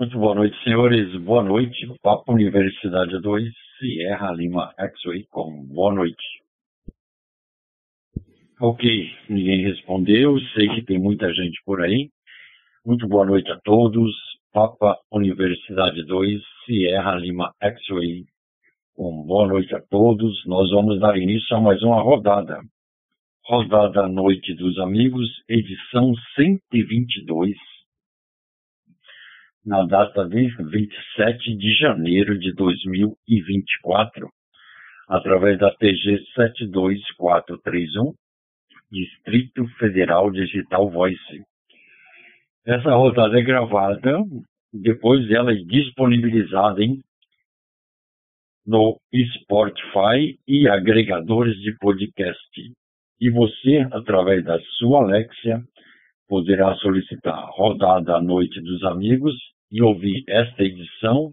Muito boa noite, senhores. Boa noite. Papo Universidade 2, Sierra Lima X-Way com boa noite. Ok, ninguém respondeu. Sei que tem muita gente por aí. Muito boa noite a todos. Papa Universidade 2, Sierra Lima X-Way com boa noite a todos. Nós vamos dar início a mais uma rodada. Rodada Noite dos Amigos, edição 122 na data de 27 de janeiro de 2024, através da TG 72431, Distrito Federal Digital Voice. Essa rodada é gravada, depois ela é disponibilizada no Spotify e agregadores de podcast. E você, através da sua Alexia, poderá solicitar rodada à noite dos amigos e ouvir esta edição,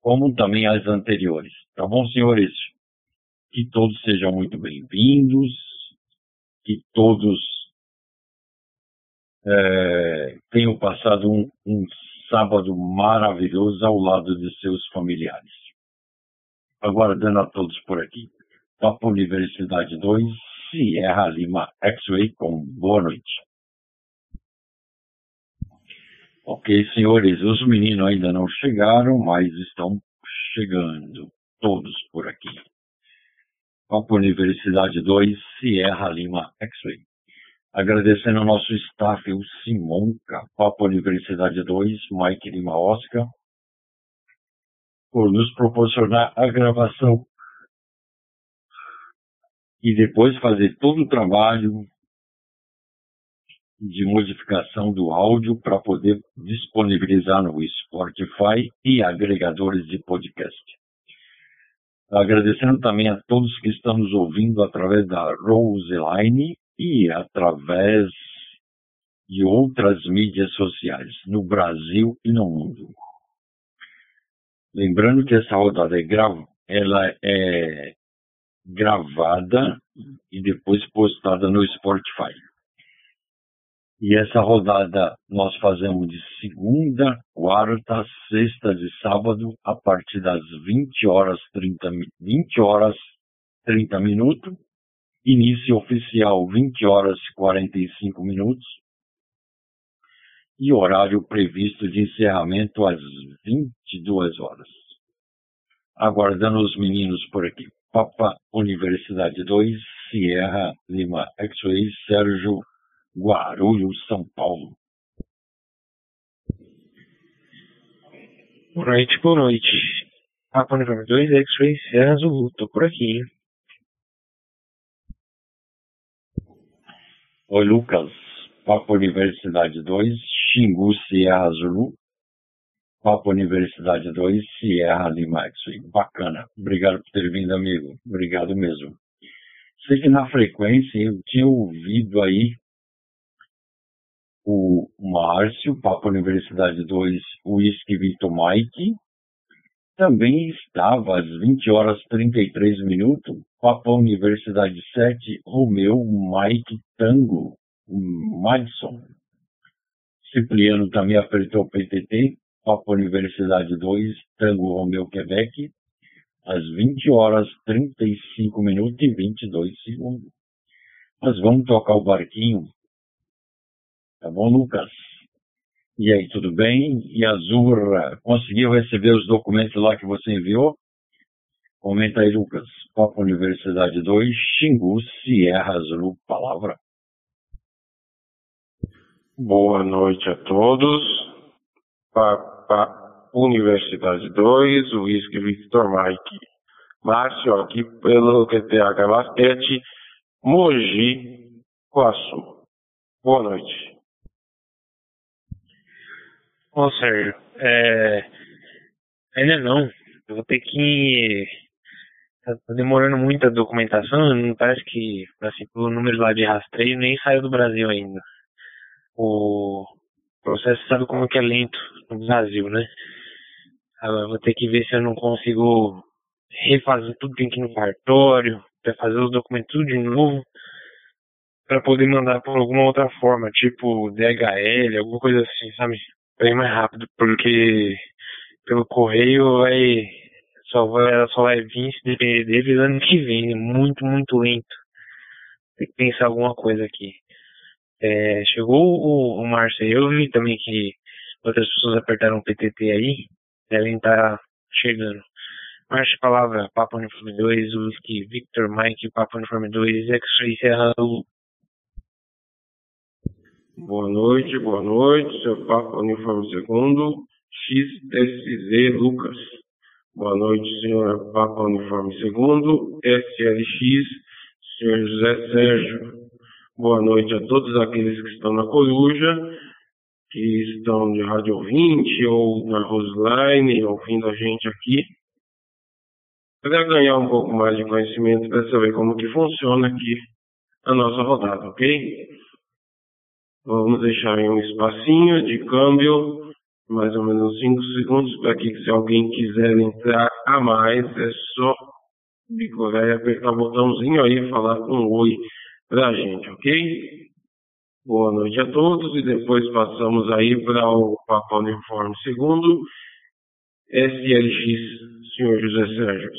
como também as anteriores. Tá bom, senhores? Que todos sejam muito bem-vindos, que todos é, tenham passado um, um sábado maravilhoso ao lado de seus familiares. Aguardando a todos por aqui. Papo Universidade 2, Sierra Lima X-Ray com boa noite. Ok, senhores, os meninos ainda não chegaram, mas estão chegando, todos por aqui. Papo Universidade 2, Sierra Lima X-Ray. Agradecendo ao nosso staff, o Simonca, Papo Universidade 2, Mike Lima Oscar, por nos proporcionar a gravação e depois fazer todo o trabalho de modificação do áudio para poder disponibilizar no Spotify e agregadores de podcast. Agradecendo também a todos que estão nos ouvindo através da Roseline e através de outras mídias sociais no Brasil e no mundo. Lembrando que essa rodada é grava, ela é gravada e depois postada no Spotify. E essa rodada nós fazemos de segunda, quarta, sexta de sábado, a partir das 20 horas 30, 20 horas 30 minutos. Início oficial 20 horas 45 minutos. E horário previsto de encerramento às 22 horas. Aguardando os meninos por aqui. Papa Universidade 2, Sierra Lima X-Ray, Sérgio Guarulhos, São Paulo. Boa noite, boa noite. Papa Uniforme 2, X-Ray Serra Zulu, tô por aqui, hein? Oi, Lucas. Papa Universidade 2, Xingu, Sierra Zulu. Papa Universidade 2, Sierra Lima X-Ray. Bacana. Obrigado por ter vindo, amigo. Obrigado mesmo. Sei que na frequência eu tinha ouvido aí o Márcio, Papa Universidade 2, Whisky Victor Mike. Também estava às 20 horas 33 minutos, Papa Universidade 7, Romeu Mike Tango, Madison. Cipriano também apertou o PTT, Papa Universidade 2, Tango Romeu Quebec, às 20 horas 35 minutos e 22 segundos. Nós vamos tocar o barquinho Tá bom, Lucas? E aí, tudo bem? E Azur, conseguiu receber os documentos lá que você enviou? Comenta aí, Lucas. Papa Universidade 2, Xingu, Sierra Azul, palavra. Boa noite a todos. Papa Universidade 2, Whisky Victor Mike. Márcio, aqui pelo QTH Basquete, Mogi Guaçu. Boa noite. Ô, Sérgio, é... ainda não. Eu vou ter que. Tá demorando muito a documentação, não parece que, assim, o número lá de rastreio nem saiu do Brasil ainda. O processo sabe como que é lento no Brasil, né? Agora vou ter que ver se eu não consigo refazer tudo que tem ir no cartório, para fazer os documentos tudo de novo, para poder mandar por alguma outra forma, tipo DHL, alguma coisa assim, sabe? Bem mais rápido, porque pelo correio vai só vai, ela só vai vir se depender deles ano que vem, muito, muito lento. Tem que pensar alguma coisa aqui. É, chegou o, o Márcio, eu vi também que outras pessoas apertaram o PTT aí, devem estar tá chegando. Márcio palavra, Papa Uniforme 2, Whisky, Victor, Mike, Papa Uniforme 2, X-Ray Serra, Boa noite, boa noite, seu Papa Uniforme Segundo, XSZ Lucas. Boa noite, senhor Papa Uniforme Segundo, SLX, senhor José Sérgio. Boa noite a todos aqueles que estão na Coruja, que estão de rádio ouvinte ou na Roseline, ouvindo a gente aqui. Para ganhar um pouco mais de conhecimento, para saber como que funciona aqui a nossa rodada, ok? Vamos deixar em um espacinho de câmbio, mais ou menos 5 segundos, para que se alguém quiser entrar a mais, é só decorar e apertar o botãozinho aí e falar um oi pra gente, ok? Boa noite a todos e depois passamos aí para o Papa Uniforme segundo, SLX, senhor José Sérgio.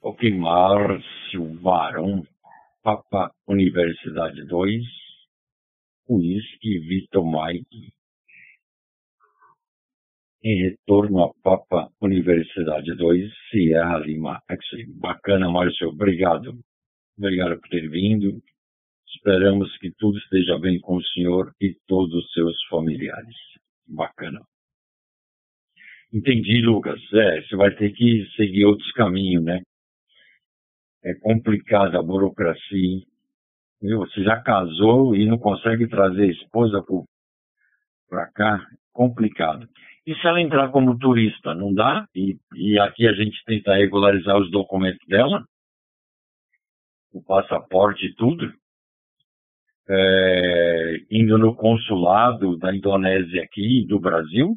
Ok, Márcio Varão Papa Universidade 2, Whisky Vitor Mike. Em retorno a Papa Universidade 2, Sierra Lima X-Ray. Bacana, Márcio. Obrigado. Obrigado por ter vindo. Esperamos que tudo esteja bem com o senhor e todos os seus familiares. Bacana. Entendi, Lucas. É, você vai ter que seguir outros caminhos, né? É complicada a burocracia. Viu? Você já casou e não consegue trazer a esposa para cá? Complicado. E se ela entrar como turista, não dá? E, e aqui a gente tenta regularizar os documentos dela? O passaporte e tudo? É, indo no consulado da Indonésia aqui, do Brasil,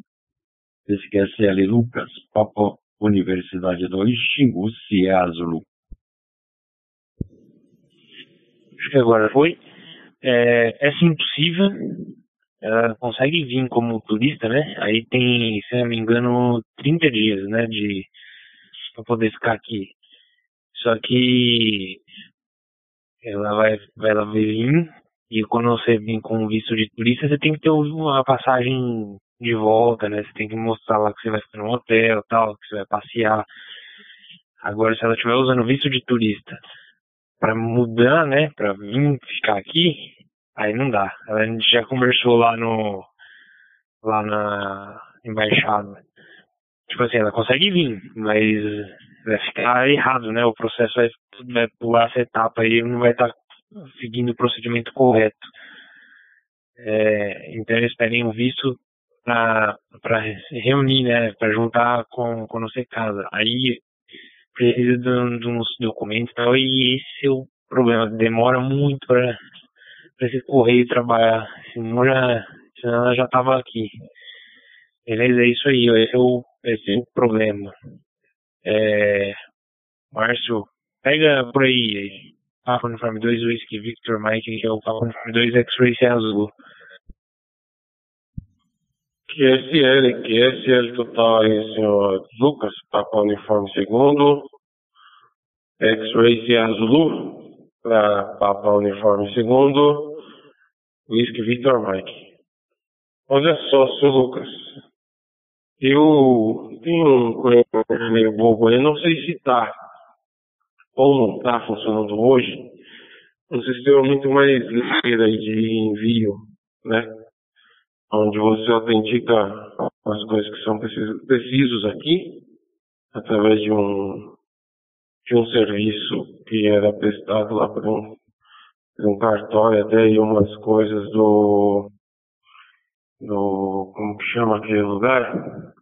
SQSL Lucas, Papa Universidade 2, Xingu, Ciazulu. que agora foi. É, essa impossível, ela consegue vir como turista, né? Aí tem, se não me engano, 30 dias, né? De, pra poder ficar aqui. Só que ela vai, ela vai vir e quando você vem com visto de turista, você tem que ter uma passagem de volta, né? Você tem que mostrar lá que você vai ficar no hotel, tal, que você vai passear. Agora, se ela estiver usando visto de turista para mudar, né, para vir ficar aqui, aí não dá. A gente já conversou lá no lá na embaixada. Tipo assim, ela consegue vir, mas vai ficar errado, né? O processo vai, vai pular essa etapa aí, não vai estar tá seguindo o procedimento correto. É, então eles pedem um visto para reunir, né? Para juntar com quando você casa. Aí precisa de, uns documentos e tal, e esse é o problema, demora muito para esse correio trabalhar, senão já, senão ela já tava aqui. Beleza, é isso aí, esse é o, esse é o problema. É, Márcio, pega por aí, Papa Uniforme 2, Whisky Victor Mike, que é o Papa Uniforme 2 X-Ray Azul. QSL, QSL total aí, senhor Lucas, Papa Uniforme segundo, X-Ray Zulu, para Papa Uniforme segundo, Whisky Victor Mike. Olha só, senhor Lucas, eu tenho um conhecimento meio bobo aí, não sei se tá ou não tá funcionando hoje, um sistema muito mais aí de envio, né? Onde você autentica as coisas que são precisos aqui, através de um, de um serviço que era prestado lá por um, por um cartório até e umas coisas do, do, como que chama aquele lugar?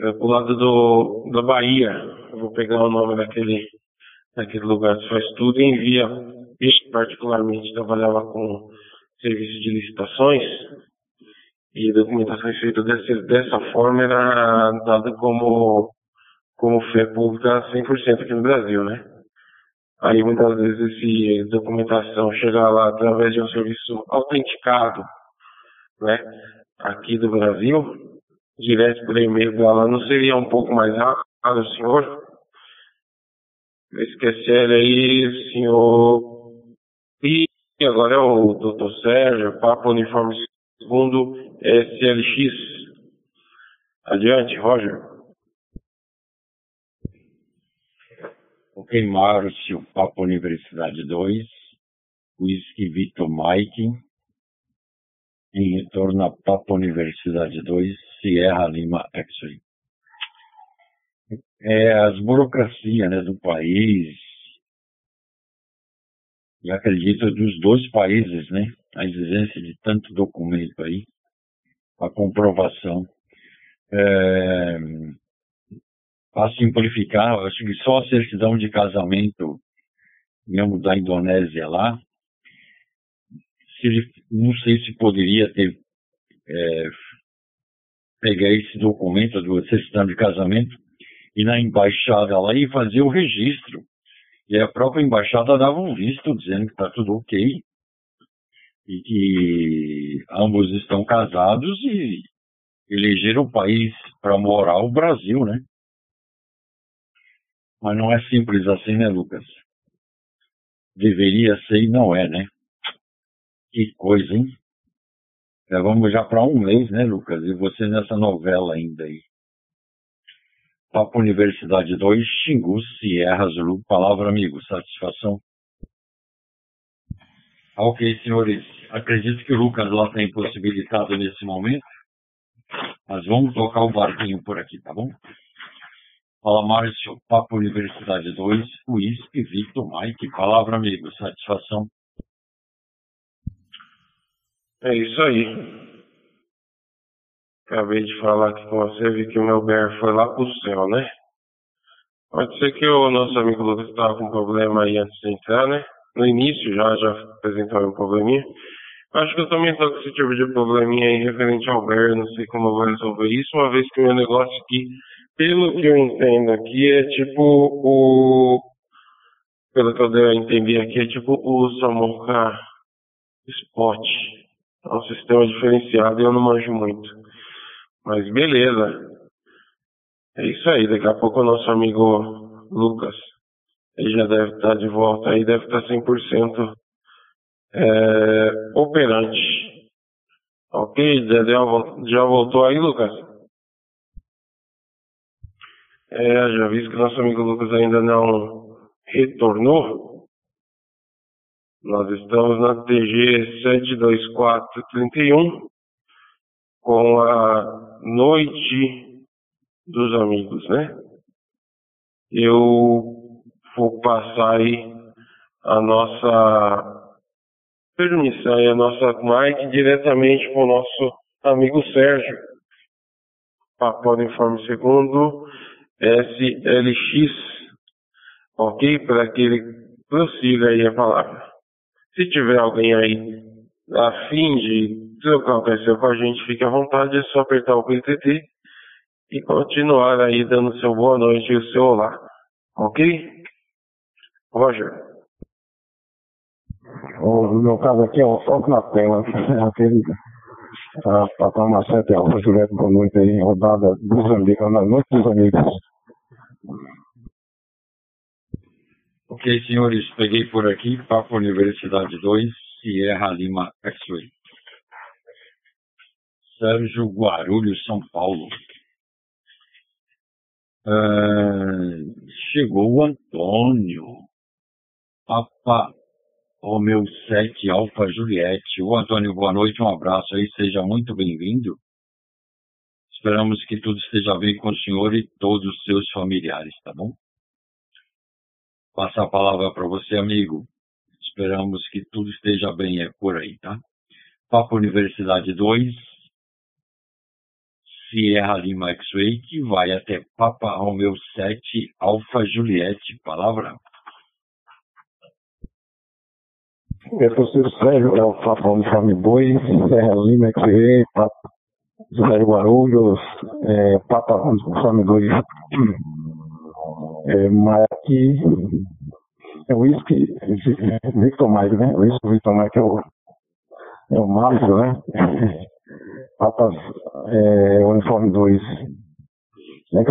É pro lado do, da Bahia. Eu vou pegar o nome daquele, daquele lugar que faz tudo e envia. Eu particularmente trabalhava com serviço de licitações e documentações feitas desse, dessa forma era dada como, como fé pública 100% aqui no Brasil, né? Aí muitas vezes esse documentação chega lá através de um serviço autenticado né, aqui do Brasil, direto por e-mail dela, não seria um pouco mais rápido, senhor? Esquecer aí, senhor. E agora é o doutor Sérgio, Papo Uniforme Segundo SLX. Adiante, Roger. Ok, Márcio, Papo Universidade 2, Whisky Vitor Mike, em retorno a Papo Universidade 2, Sierra Lima X-Ray. É, as burocracias né, do país, acredito dos dois países, né, a exigência de tanto documento aí, a comprovação. É, para simplificar, acho que só a certidão de casamento mesmo da Indonésia lá, se, não sei se poderia ter é, pegar esse documento do certidão de casamento e na embaixada lá e fazer o registro. E a própria embaixada dava um visto dizendo que está tudo ok e que ambos estão casados e elegeram o país para morar o Brasil, né? Mas não é simples assim, né, Lucas? Deveria ser e não é, né? Que coisa, hein? Já vamos já para um mês, né, Lucas? E você nessa novela ainda aí. Papo Universidade 2, Xingu, Sierra Zulu. Palavra, amigo. Satisfação. Ok, senhores. Acredito que o Lucas lá está impossibilitado nesse momento. Mas vamos tocar o barquinho por aqui, tá bom? Fala, Márcio. Papo Universidade 2, Whisky, Victor, Mike. Palavra, amigo. Satisfação. É isso aí. Acabei de falar aqui com você, vi que o meu BR foi lá pro céu, né? Pode ser que o nosso amigo Lucas estava com problema aí antes de entrar, né? No início já, já apresentou um probleminha. Acho que eu também tô com esse tipo de probleminha aí referente ao BR, não sei como eu vou resolver isso, uma vez que o meu negócio aqui, pelo que eu entendo aqui, é tipo o. Pelo que eu a entender aqui, é tipo o Samoka Spot. É um sistema diferenciado e eu não manjo muito. Mas beleza. É isso aí. Daqui a pouco o nosso amigo Lucas, ele já deve estar de volta aí, deve estar 100% é, operante. Ok? Já, deu, já voltou aí, Lucas? É, já vi que nosso amigo Lucas ainda não retornou. Nós estamos na TG 72431 com a Noite dos Amigos, né? Eu vou passar aí a nossa permissão e a nossa mic diretamente para o nosso amigo Sérgio. Papo Uniforme Segundo SLX, ok? Para que ele prossiga aí a palavra. Se tiver alguém aí a fim de o PC com a gente, fique à vontade, é só apertar o PTT e continuar aí dando seu boa noite e o seu olá. Ok? Roger. O meu caso aqui é o foco na tela, aquele para tomar sete aulas, Juliette, boa noite aí, rodada dos amigos, na noite dos amigos. Ok, senhores, peguei por aqui, Papo Universidade 2, Sierra Lima X-Ray. Sérgio Guarulhos, São Paulo. Uh, chegou o Antônio. Papa Romeu 7, Alfa Juliette. O Antônio, boa noite, um abraço aí, seja muito bem-vindo. Esperamos que tudo esteja bem com o senhor e todos os seus familiares, tá bom? Passar a palavra para você, amigo. Esperamos que tudo esteja bem é por aí, tá? Papo Universidade 2, Sierra Lima X-Ray, que vai até Papa Romeo 7, Alfa Juliette. Palavra. É professor Sérgio, é o Papa Uniforme Boi, Sierra Lima X-Ray, Papa José Guarulhos, é, Papa Uniforme 2, é, Mike, é o whisky, Victor Mike, né? O whisky Victor Mike é o, é o Márcio, né? Papas é, Uniforme 2. XL,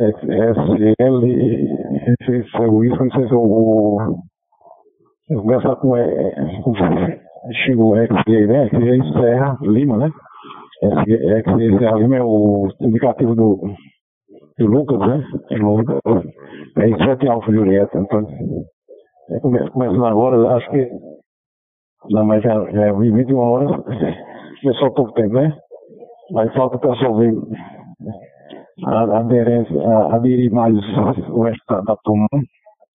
SL, o isso, não sei se o. Eu começar com, é, com Xingu XL, né? XL Serra Lima, né? XL Serra Lima é o indicativo do, do Lucas, né? É Lucas. É 7 Alfa Julieta, então. É, começando agora, acho que. Não, mas já, já é 21 horas. Há pouco tempo, né? Mas falta o pessoal ver a aderência, a, aderir mais o resto da, turma,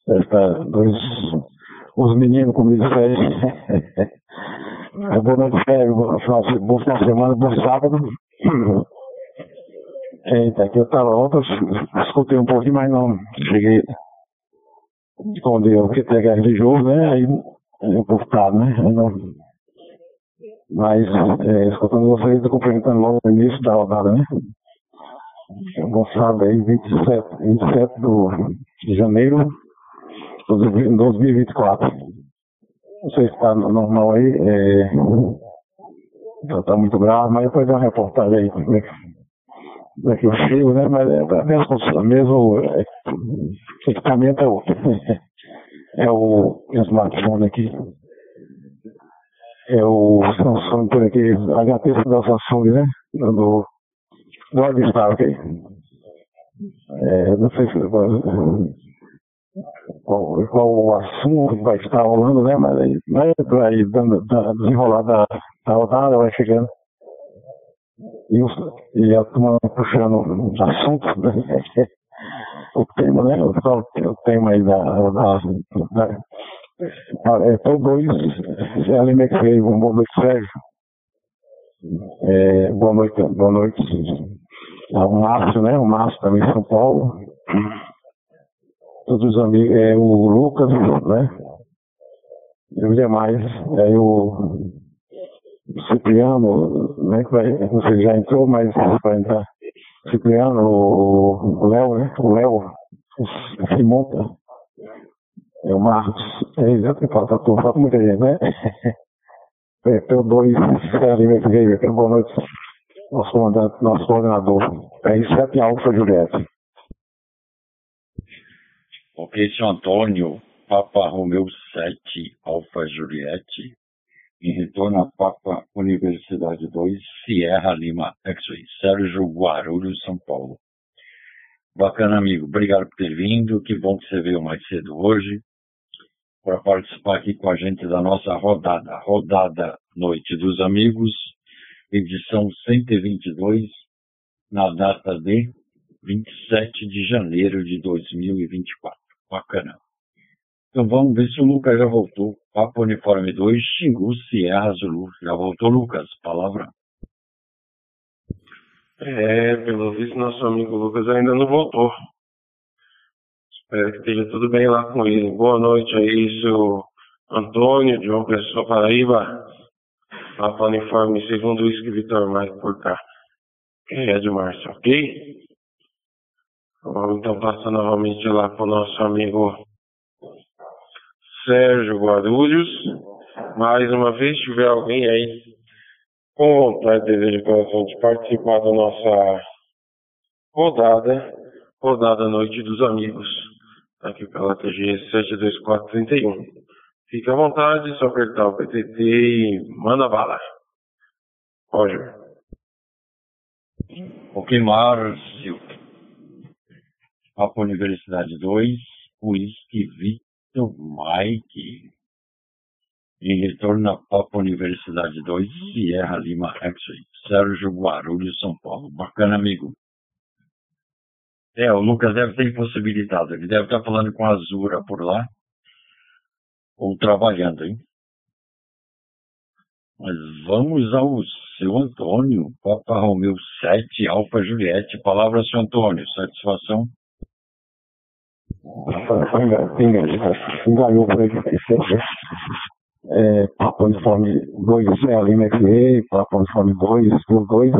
esta, dois, os meninos, como diz aí. É boa noite, Sérgio, bom final de semana, bom sábado. Eita, aqui eu tava ontem, escutei um pouquinho, mas não cheguei quando eu que pegar religioso, né? Aí vou ficar, né? Não, mas, é, escutando vocês, eu cumprimentando logo no início da rodada, né? Gonçalo aí, 27, 27 do, de janeiro de 2024. Não sei se está normal aí, é, está muito grave, mas depois dá uma reportagem aí como é que, é eu chego, né? Mas é o mesmo, mesmo é, equipamento é o, é o smartphone aqui é o Samsung por aqui, HP da Samsung, né? Do, do Avistar, ok? É, não sei se, qual, qual o assunto vai estar rolando, né? Mas aí, aí dando, dando desenrolar da, da rodada, vai chegando. E, e a turma puxando assunto, né? o tema, né? O, o tema aí da, da, da é, Estou dois, já alimentei, boa noite, Sérgio. É, boa noite, boa noite. O Márcio, né? O Márcio também de São Paulo. Todos os amigos, é, o Lucas, né? E os demais. Aí o Cipriano, né? Que vai, não sei se já entrou, mas vai entrar. Cipriano, o Léo, né? O Léo se monta. É o Marcos. É exato, falta turma, falta muita gente, né? É, P2 Alimento Veio, boa noite, nosso comandante, nosso coordenador. R7 Alfa Juliette. Ok, senhor Antônio, Papa Romeu 7 Alfa Juliette, em retorno a Papa Universidade 2, Sierra Lima X-Ray, Sérgio Guarulhos, São Paulo. Bacana, amigo. Obrigado por ter vindo. Que bom que você veio mais cedo hoje para participar aqui com a gente da nossa rodada, Rodada Noite dos Amigos, edição 122, na data de 27 de janeiro de 2024. Bacana. Então vamos ver se o Lucas já voltou. Papo Uniforme 2, Xingu, Sierra Zulu. Já voltou, Lucas? Palavra. É, pelo visto, nosso amigo Lucas ainda não voltou. Espero que esteja tudo bem lá com ele. Boa noite aí, seu Antônio, João Pessoa, Paraíba. Papa Uniforme, segundo o Vitor Mike por cá. É de Márcio, ok? Vamos então passar novamente lá para o nosso amigo Sérgio Guarulhos. Mais uma vez, se tiver alguém aí com vontade, desejo coração de participar da nossa rodada, rodada Noite dos Amigos aqui pela TG 72431. Fique à vontade, só apertar o PTT e manda bala. Roger. Ok, Márcio. Papo Universidade 2, Whisky Victor Mike. Em retorno a Papo Universidade 2, Sierra Lima X-Ray. Sérgio Guarulhos, São Paulo. Bacana, amigo. É, o Lucas deve ter impossibilitado. Ele deve estar falando com a Azura por lá. Ou trabalhando, hein? Mas vamos ao seu Antônio, Papa Romeu 7, Alfa Juliette. Palavra, seu Antônio. Satisfação? Enganou por aqui. É, Papa Uniforme 2, é, Lima FA, Papa Uniforme 2, 2,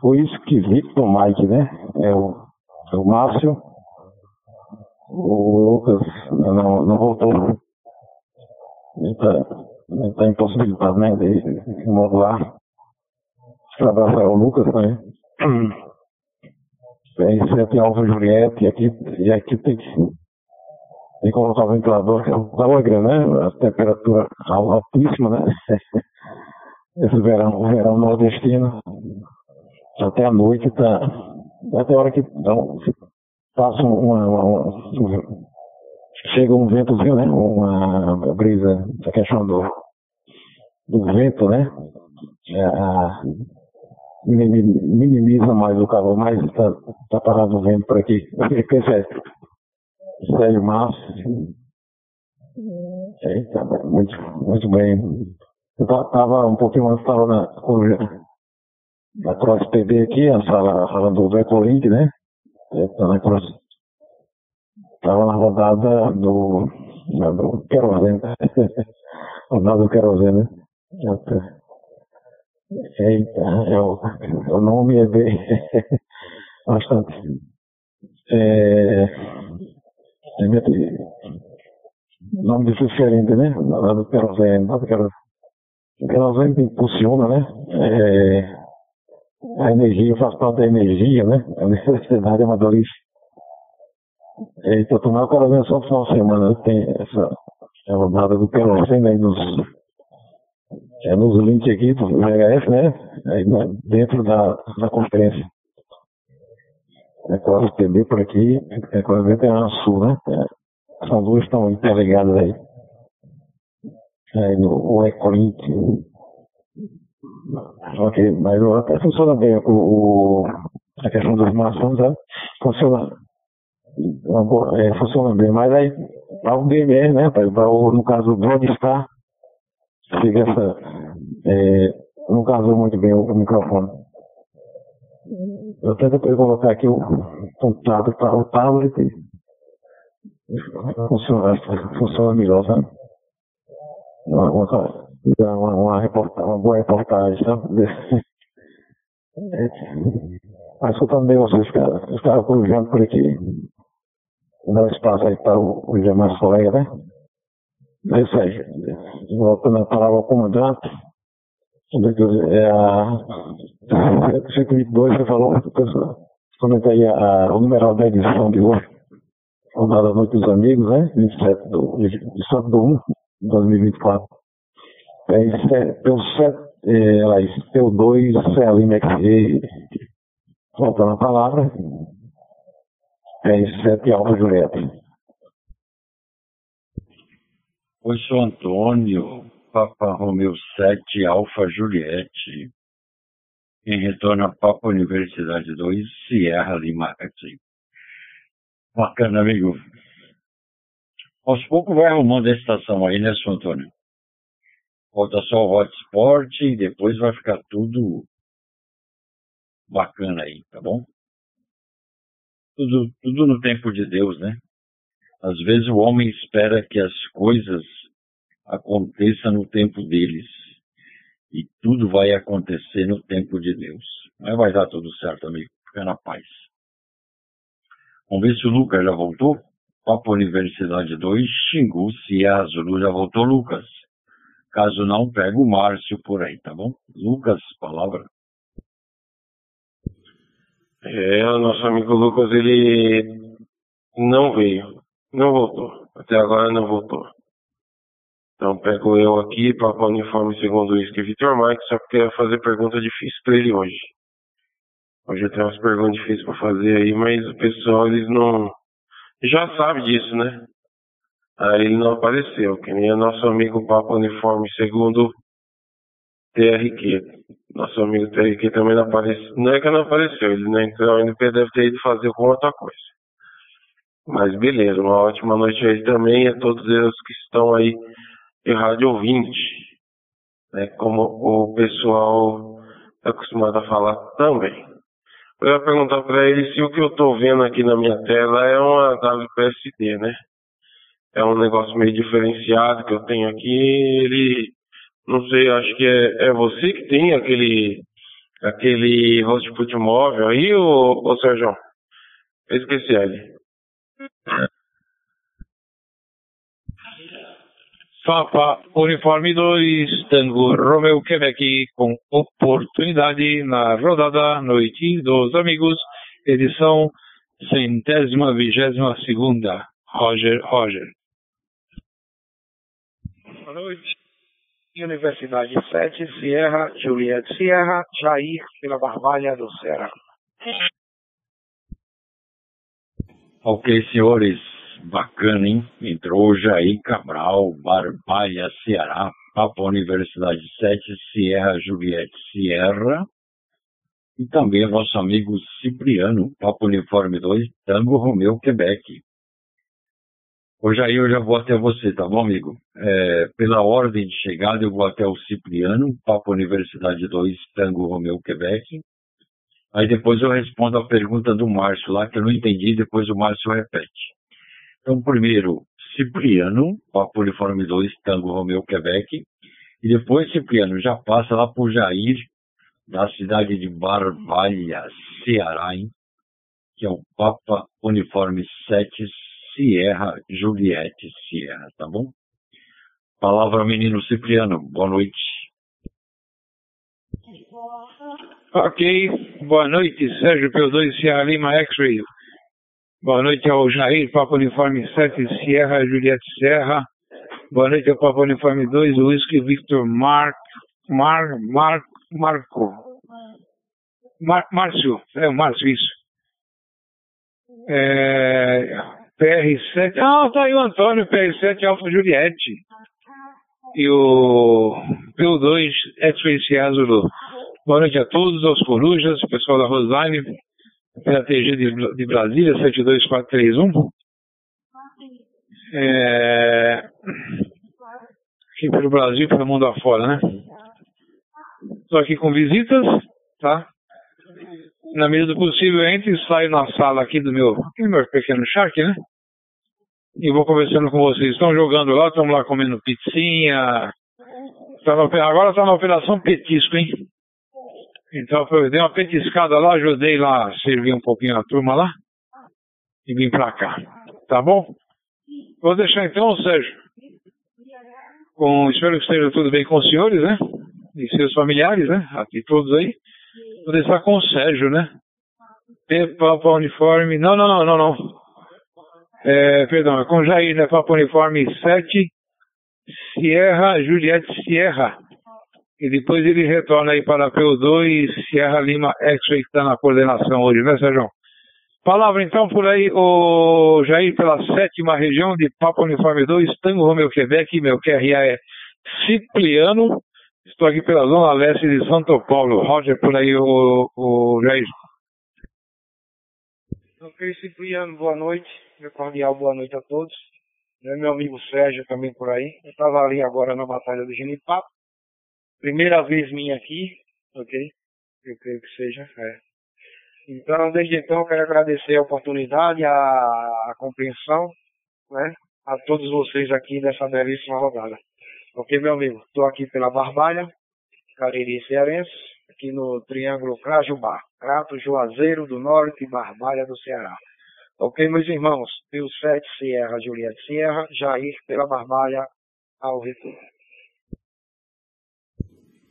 foi isso que Victor Mike, né? É o, é o Márcio. O Lucas não, não voltou. Ele tá, está impossibilitado, né, de, de modular. Abraço ao Lucas também. R7 Alfa Juliette, e aqui, e aqui tem que, tem que colocar o ventilador, que é o calor né? A temperatura altíssima, né? Esse verão, o verão nordestino, até a noite tá, até a hora que então, passa uma, uma, uma, chega um ventozinho, né? Uma brisa, a questão do, do vento, né? É, a, minimiza mais o calor, mas está tá parado o vento por aqui. Esse Sérgio Márcio. Eita, muito, muito bem. Eu estava um pouquinho antes, estava na, na Cross TV aqui, a sala, a sala do Vecolink, né? Tá na Cross. Estava na rodada do, do querosene. rodada do querosene. Eita, eu, o nome é bem bastante. É, é nome diferente, né? Lá do querosene, lá do querosene. O querosene impulsiona, né? É, a energia faz parte da energia, né? A universidade é uma dorice. Então, tomar o querosene só no final de semana. Tem essa é rodada do querosene aí nos é nos links aqui do VHF, né? Aí dentro da, da conferência. É claro, TV por aqui, é claro, Veterano Sul, né? É, são duas estão interligadas aí. Aí no o Ecolink. Ok, mas até funciona bem o, o, a questão dos maçons, né? Funciona, é, funciona bem, mas aí para o BMR, né? Para, no caso do Drone Star, Fica essa. É, não casou muito bem o, o microfone. Eu tento colocar aqui o computador para o tablet. Funciona, funciona melhor, sabe? Uma, uma, uma, uma, reportagem, uma boa reportagem, sabe? É, mas escutando bem vocês, cara. Eu estava corujando por aqui. Dá espaço aí para o, o demais colegas, né? É isso aí. Voltando a palavra ao comandante, é a 122 você falou, comenta aí a, o numeral da edição de hoje, Rodada Noite dos Amigos, né? 27 do, de 7 do 1 de 2024. É, é, pelo 7, é, ela pelo 2, Celim XG, voltando a palavra, é 7 Alfa Julieta. Oi, sou Antônio, Papa Romeu 7, Alfa Juliette, em retorno a Papa Universidade 2, Sierra Lima. Bacana, amigo. Aos poucos vai arrumando a estação aí, né, seu Antônio? Falta só o hotspot e depois vai ficar tudo bacana aí, tá bom? Tudo, tudo no tempo de Deus, né? Às vezes o homem espera que as coisas aconteçam no tempo deles. E tudo vai acontecer no tempo de Deus. Mas vai dar tudo certo, amigo. Fica na paz. Vamos ver se o Lucas já voltou. Papo Universidade 2, Xingu, Cia Zulu já voltou, Lucas. Caso não, pega o Márcio por aí, tá bom? Lucas, palavra. É, o nosso amigo Lucas, ele não veio. Não voltou. Até agora não voltou. Então pego eu aqui, Papa Uniforme segundo o Whisky Victor Mike, só que queria fazer pergunta difícil para ele hoje. Hoje eu tenho umas perguntas difíceis para fazer aí, mas o pessoal eles não. Já sabe disso, né? Aí ele não apareceu, que nem o nosso amigo Papa Uniforme segundo TRQ. Nosso amigo TRQ também não apareceu. Não é que não apareceu, ele não entrou ainda porque deve ter ido fazer alguma outra coisa. Mas beleza, uma ótima noite aí também a todos eles que estão aí de rádio ouvinte, né, como o pessoal é acostumado a falar também. Eu ia perguntar para ele se o que eu estou vendo aqui na minha tela é uma WPSD, né? É um negócio meio diferenciado que eu tenho aqui. Ele, não sei, acho que é, é você que tem aquele aquele hotspot móvel aí, ô, ô Sérgio? Eu esqueci ele. Papa Uniforme 2, Tango Romeu Quebec, com oportunidade na rodada Noite dos Amigos, edição centésima vigésima segunda. Roger, Roger. Boa noite. Universidade 7, Sierra, Juliette Sierra, Jair, pela Barbalha do Ceará. Ok, senhores. Bacana, hein? Entrou Jair Cabral, Barbalha, Ceará, Papa Universidade 7, Sierra, Juliette Sierra. E também nosso amigo Cipriano, Papa Uniforme 2, Tango Romeu, Quebec. Ô Jair, eu já vou até você, tá bom, amigo? É, pela ordem de chegada, eu vou até o Cipriano, Papa Universidade 2, Tango Romeu, Quebec. Aí depois eu respondo a pergunta do Márcio lá, que eu não entendi, depois o Márcio repete. Então, primeiro, Cipriano, Papa Uniforme 2, Tango Romeu, Quebec. E depois, Cipriano, já passa lá por Jair, da cidade de Barbalha, Ceará, hein? que é o Papa Uniforme 7, Sierra Juliette Sierra, tá bom? Palavra menino Cipriano, boa noite. Ok, boa noite, Sérgio P2 Sierra Lima X-Ray. Boa noite ao Jair, Papa Uniforme 7, Sierra Juliette Serra. Boa noite ao Papa Uniforme 2, Whisky Victor Mark, Mar, Mar, Marco. Mar, Márcio, é o Márcio, isso. É, PR7, ah, tá aí o Antônio, PR7 Alfa Juliette. E o P2 X-Ray Sierra Zulu. Boa noite a todos, aos corujas, pessoal da Rosaline, pela TG de, de Brasília, 72431. É, aqui pelo Brasil, pelo mundo afora, né? Estou aqui com visitas, tá? Na medida do possível, entre e saio na sala aqui do meu, aqui do meu pequeno shark, né? E vou conversando com vocês. Estão jogando lá, estamos lá comendo pizzinha. Tá agora está na operação petisco, hein? Então eu dei uma petiscada lá, ajudei lá a servir um pouquinho a turma lá e vim pra cá. Tá bom? Vou deixar então, Sérgio. Com, espero que esteja tudo bem com os senhores, né? E seus familiares, né? Aqui todos aí. Vou deixar com o Sérgio, né? Papa Uniforme. Não, não, não, não, não. É, perdão, é com Jair, né? Papa Uniforme 7, Sierra, Juliette Sierra. E depois ele retorna aí para P2 e Sierra Lima X-Ray que está na coordenação hoje, né, Sérgio? Palavra então por aí, o Jair, pela sétima região de Papa Uniforme 2, Tango Romeu, Quebec, meu QRA é Cipriano. Estou aqui pela zona leste de Santo Paulo. Roger, por aí, o, o Jair. Ok, Cipriano, boa noite. Meu cordial boa noite a todos. Meu amigo Sérgio também por aí. Eu estava ali agora na Batalha do Genipapo. Primeira vez minha aqui, ok? Eu creio que seja, é. Então, desde então, eu quero agradecer a oportunidade, a, a compreensão, né? A todos vocês aqui dessa belíssima rodada. Ok, meu amigo? Estou aqui pela Barbalha, Cariri Cearense, aqui no Triângulo Crajubá, Crato Juazeiro do Norte e Barbalha do Ceará. Ok, meus irmãos? Pio 7 Sierra, Juliette Sierra, Jair pela Barbalha, ao retorno.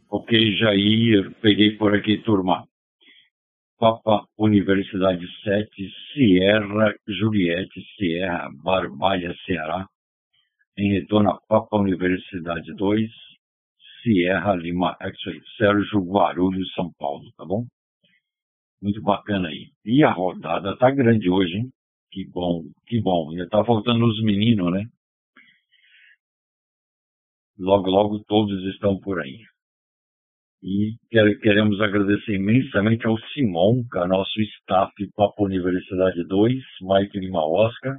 Ok, Jair, peguei por aqui, turma. Papa Universidade 7, Sierra, Juliette, Sierra, Barbalha, Ceará. Em retorno Papa Universidade 2, Sierra Lima, Sérgio Guarulhos, São Paulo, tá bom? Muito bacana aí. E a rodada tá grande hoje, hein? Que bom, que bom. Ainda tá faltando os meninos, né? Logo, logo todos estão por aí. E queremos agradecer imensamente ao Simonca, nosso staff Papo Universidade 2, Mike Lima Oscar,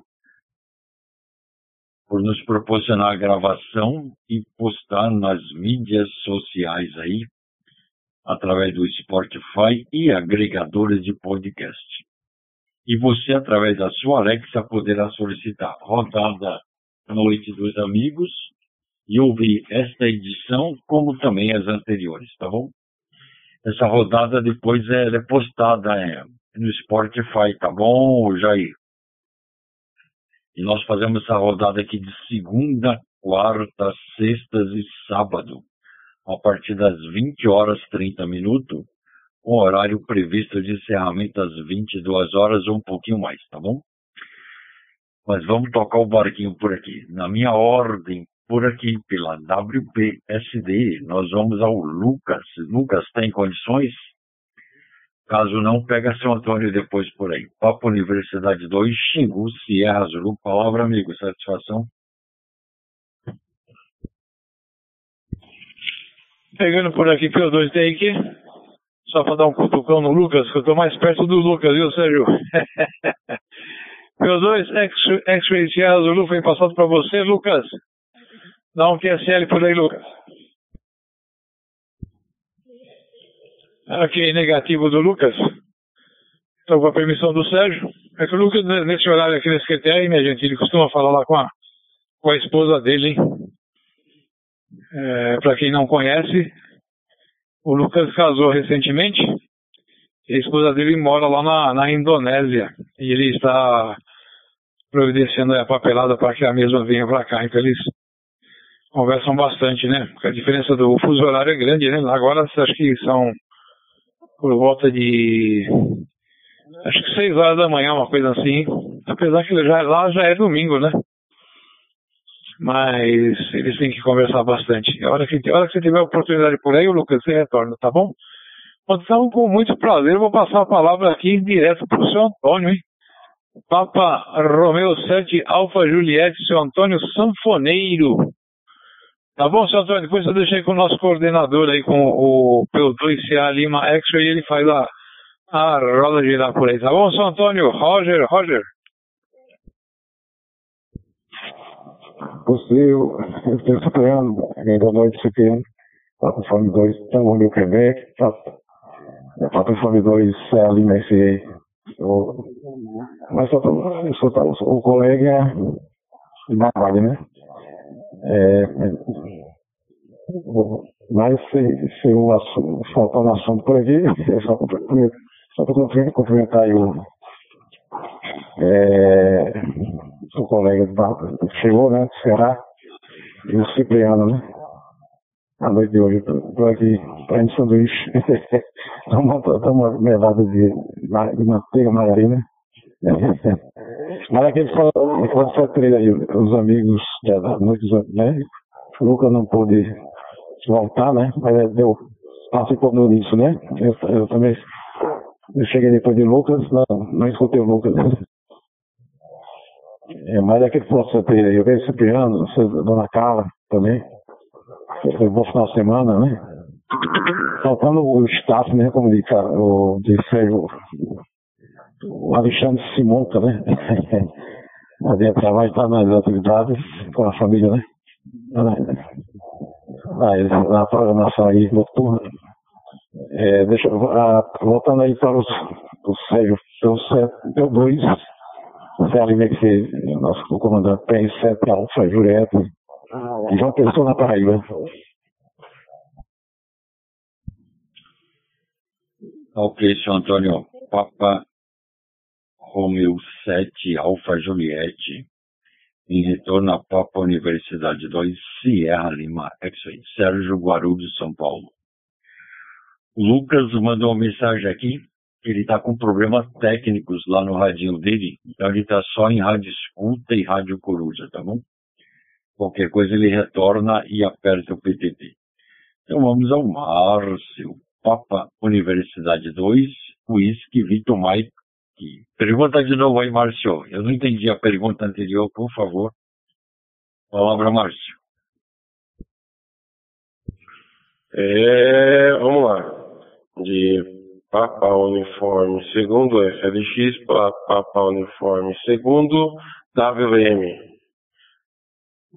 por nos proporcionar a gravação e postar nas mídias sociais aí, através do Spotify e agregadores de podcast. E você, através da sua Alexa, poderá solicitar rodada Noite dos Amigos e ouvir esta edição, como também as anteriores, tá bom? Essa rodada depois é, é postada é, no Spotify, tá bom, Jair? E nós fazemos essa rodada aqui de segunda, quartas, sextas e sábado, a partir das 20 horas 30 minutos, com horário previsto de encerramento às 22 horas ou um pouquinho mais, tá bom? Mas vamos tocar o barquinho por aqui. Na minha ordem, por aqui, pela WPSD, nós vamos ao Lucas. Lucas, tem condições? Caso não, pega seu Antônio depois por aí. Papo Universidade 2, Xingu, Sierra Zulu. Palavra, amigo. Satisfação? Pegando por aqui pelo 2 take. Só para dar um cutucão no Lucas, que eu estou mais perto do Lucas, viu, Sérgio? pelo 2 X-Ray Sierra Zulu foi passado para você, Lucas. Dá um QSL por aí, Lucas. Aqui, negativo do Lucas. Estou com a permissão do Sérgio. É que o Lucas, nesse horário aqui nesse QTR, minha gente, ele costuma falar lá com a, com a esposa dele, hein? É, Para quem não conhece, o Lucas casou recentemente a esposa dele mora lá na, na Indonésia. E ele está providenciando a papelada para que a mesma venha para cá. Então eles conversam bastante, né? Porque a diferença do fuso horário é grande, né? Agora acho que são por volta de acho que seis horas da manhã, uma coisa assim. Apesar que lá já é domingo, né? Mas eles têm que conversar bastante. A hora que, a hora que você tiver oportunidade por aí, o Lucas, você retorna, tá bom? Então, com muito prazer, eu vou passar a palavra aqui direto para o seu Antônio, hein? Papa Romeu 7 Alfa Juliette, seu Antônio Sanfoneiro. Tá bom, seu Antônio? Depois eu deixei com o nosso coordenador aí, com o P2CA Lima Extra, e ele faz a, a roda girar por aí. Tá bom, seu Antônio? Roger, Roger. Você, eu, eu estou superando, ainda noite superando, tá com fome 2, estamos no Quebec, tá, tá com fome 2, é ali nesse, eu, mas só, só tá, o colega da Vale, né? É, mas se, se o assunto, faltar um assunto por aqui, é só para cumprimentar aí o, é, o colega chegou, né, Ceará, e o Cipriano, né? A noite de hoje, estou aqui para sanduíche. Estamos uma levada de, de manteiga, margarina. Mas aquele quando foi três aí, os amigos da noite, né? O Lucas não pôde voltar, né? Mas deu, participou nisso, né? Eu, eu também eu cheguei depois de Lucas, não, não escutei o Lucas. É, mas aquele posso ter, eu vejo Cipriano, Dona Carla também. Foi bom final de semana, né? Faltando o staff, né? Como disse o, disse o, o Alexandre Simonca, né? Ali trabalho está nas atividades com a família, né? Na, programação aí noturna. É, deixa, a, voltando aí para os, os Sérgio, deu dois, o Sérgio Mexer, nosso comandante PR7 Alfa Jureto, e João Pessoa na Paraíba. Ok, senhor Antônio. Papa Romeu 7, Alfa Juliette, em retorno à Papa Universidade 2, Sierra Lima, X-Ray, Sérgio Guarulhos, São Paulo. Lucas mandou uma mensagem aqui, ele está com problemas técnicos lá no radinho dele, então ele está só em rádio escuta e rádio coruja, tá bom? Qualquer coisa ele retorna e aperta o PTT. Então vamos ao Márcio, Papa Universidade 2, Whisky Vitor Mike. Pergunta de novo aí, Márcio. Eu não entendi a pergunta anterior, por favor. Palavra, Márcio. É, vamos lá. De Papa Uniforme segundo FLX Papa Uniforme segundo WM.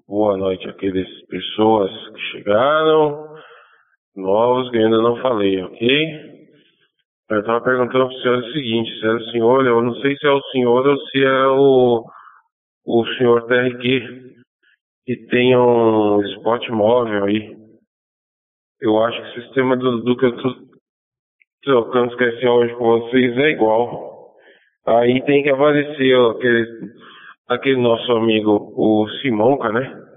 Boa noite àquelas pessoas que chegaram, novos que ainda não falei, ok? Eu estava perguntando para o senhor o seguinte, se é o senhor, eu não sei se é o senhor ou se é o, o senhor TRQ, que tem um spot móvel aí. Eu acho que o sistema do, do que eu estou trocando especial hoje com vocês é igual. Aí tem que aparecer aquele, aquele nosso amigo, o Simonca, né?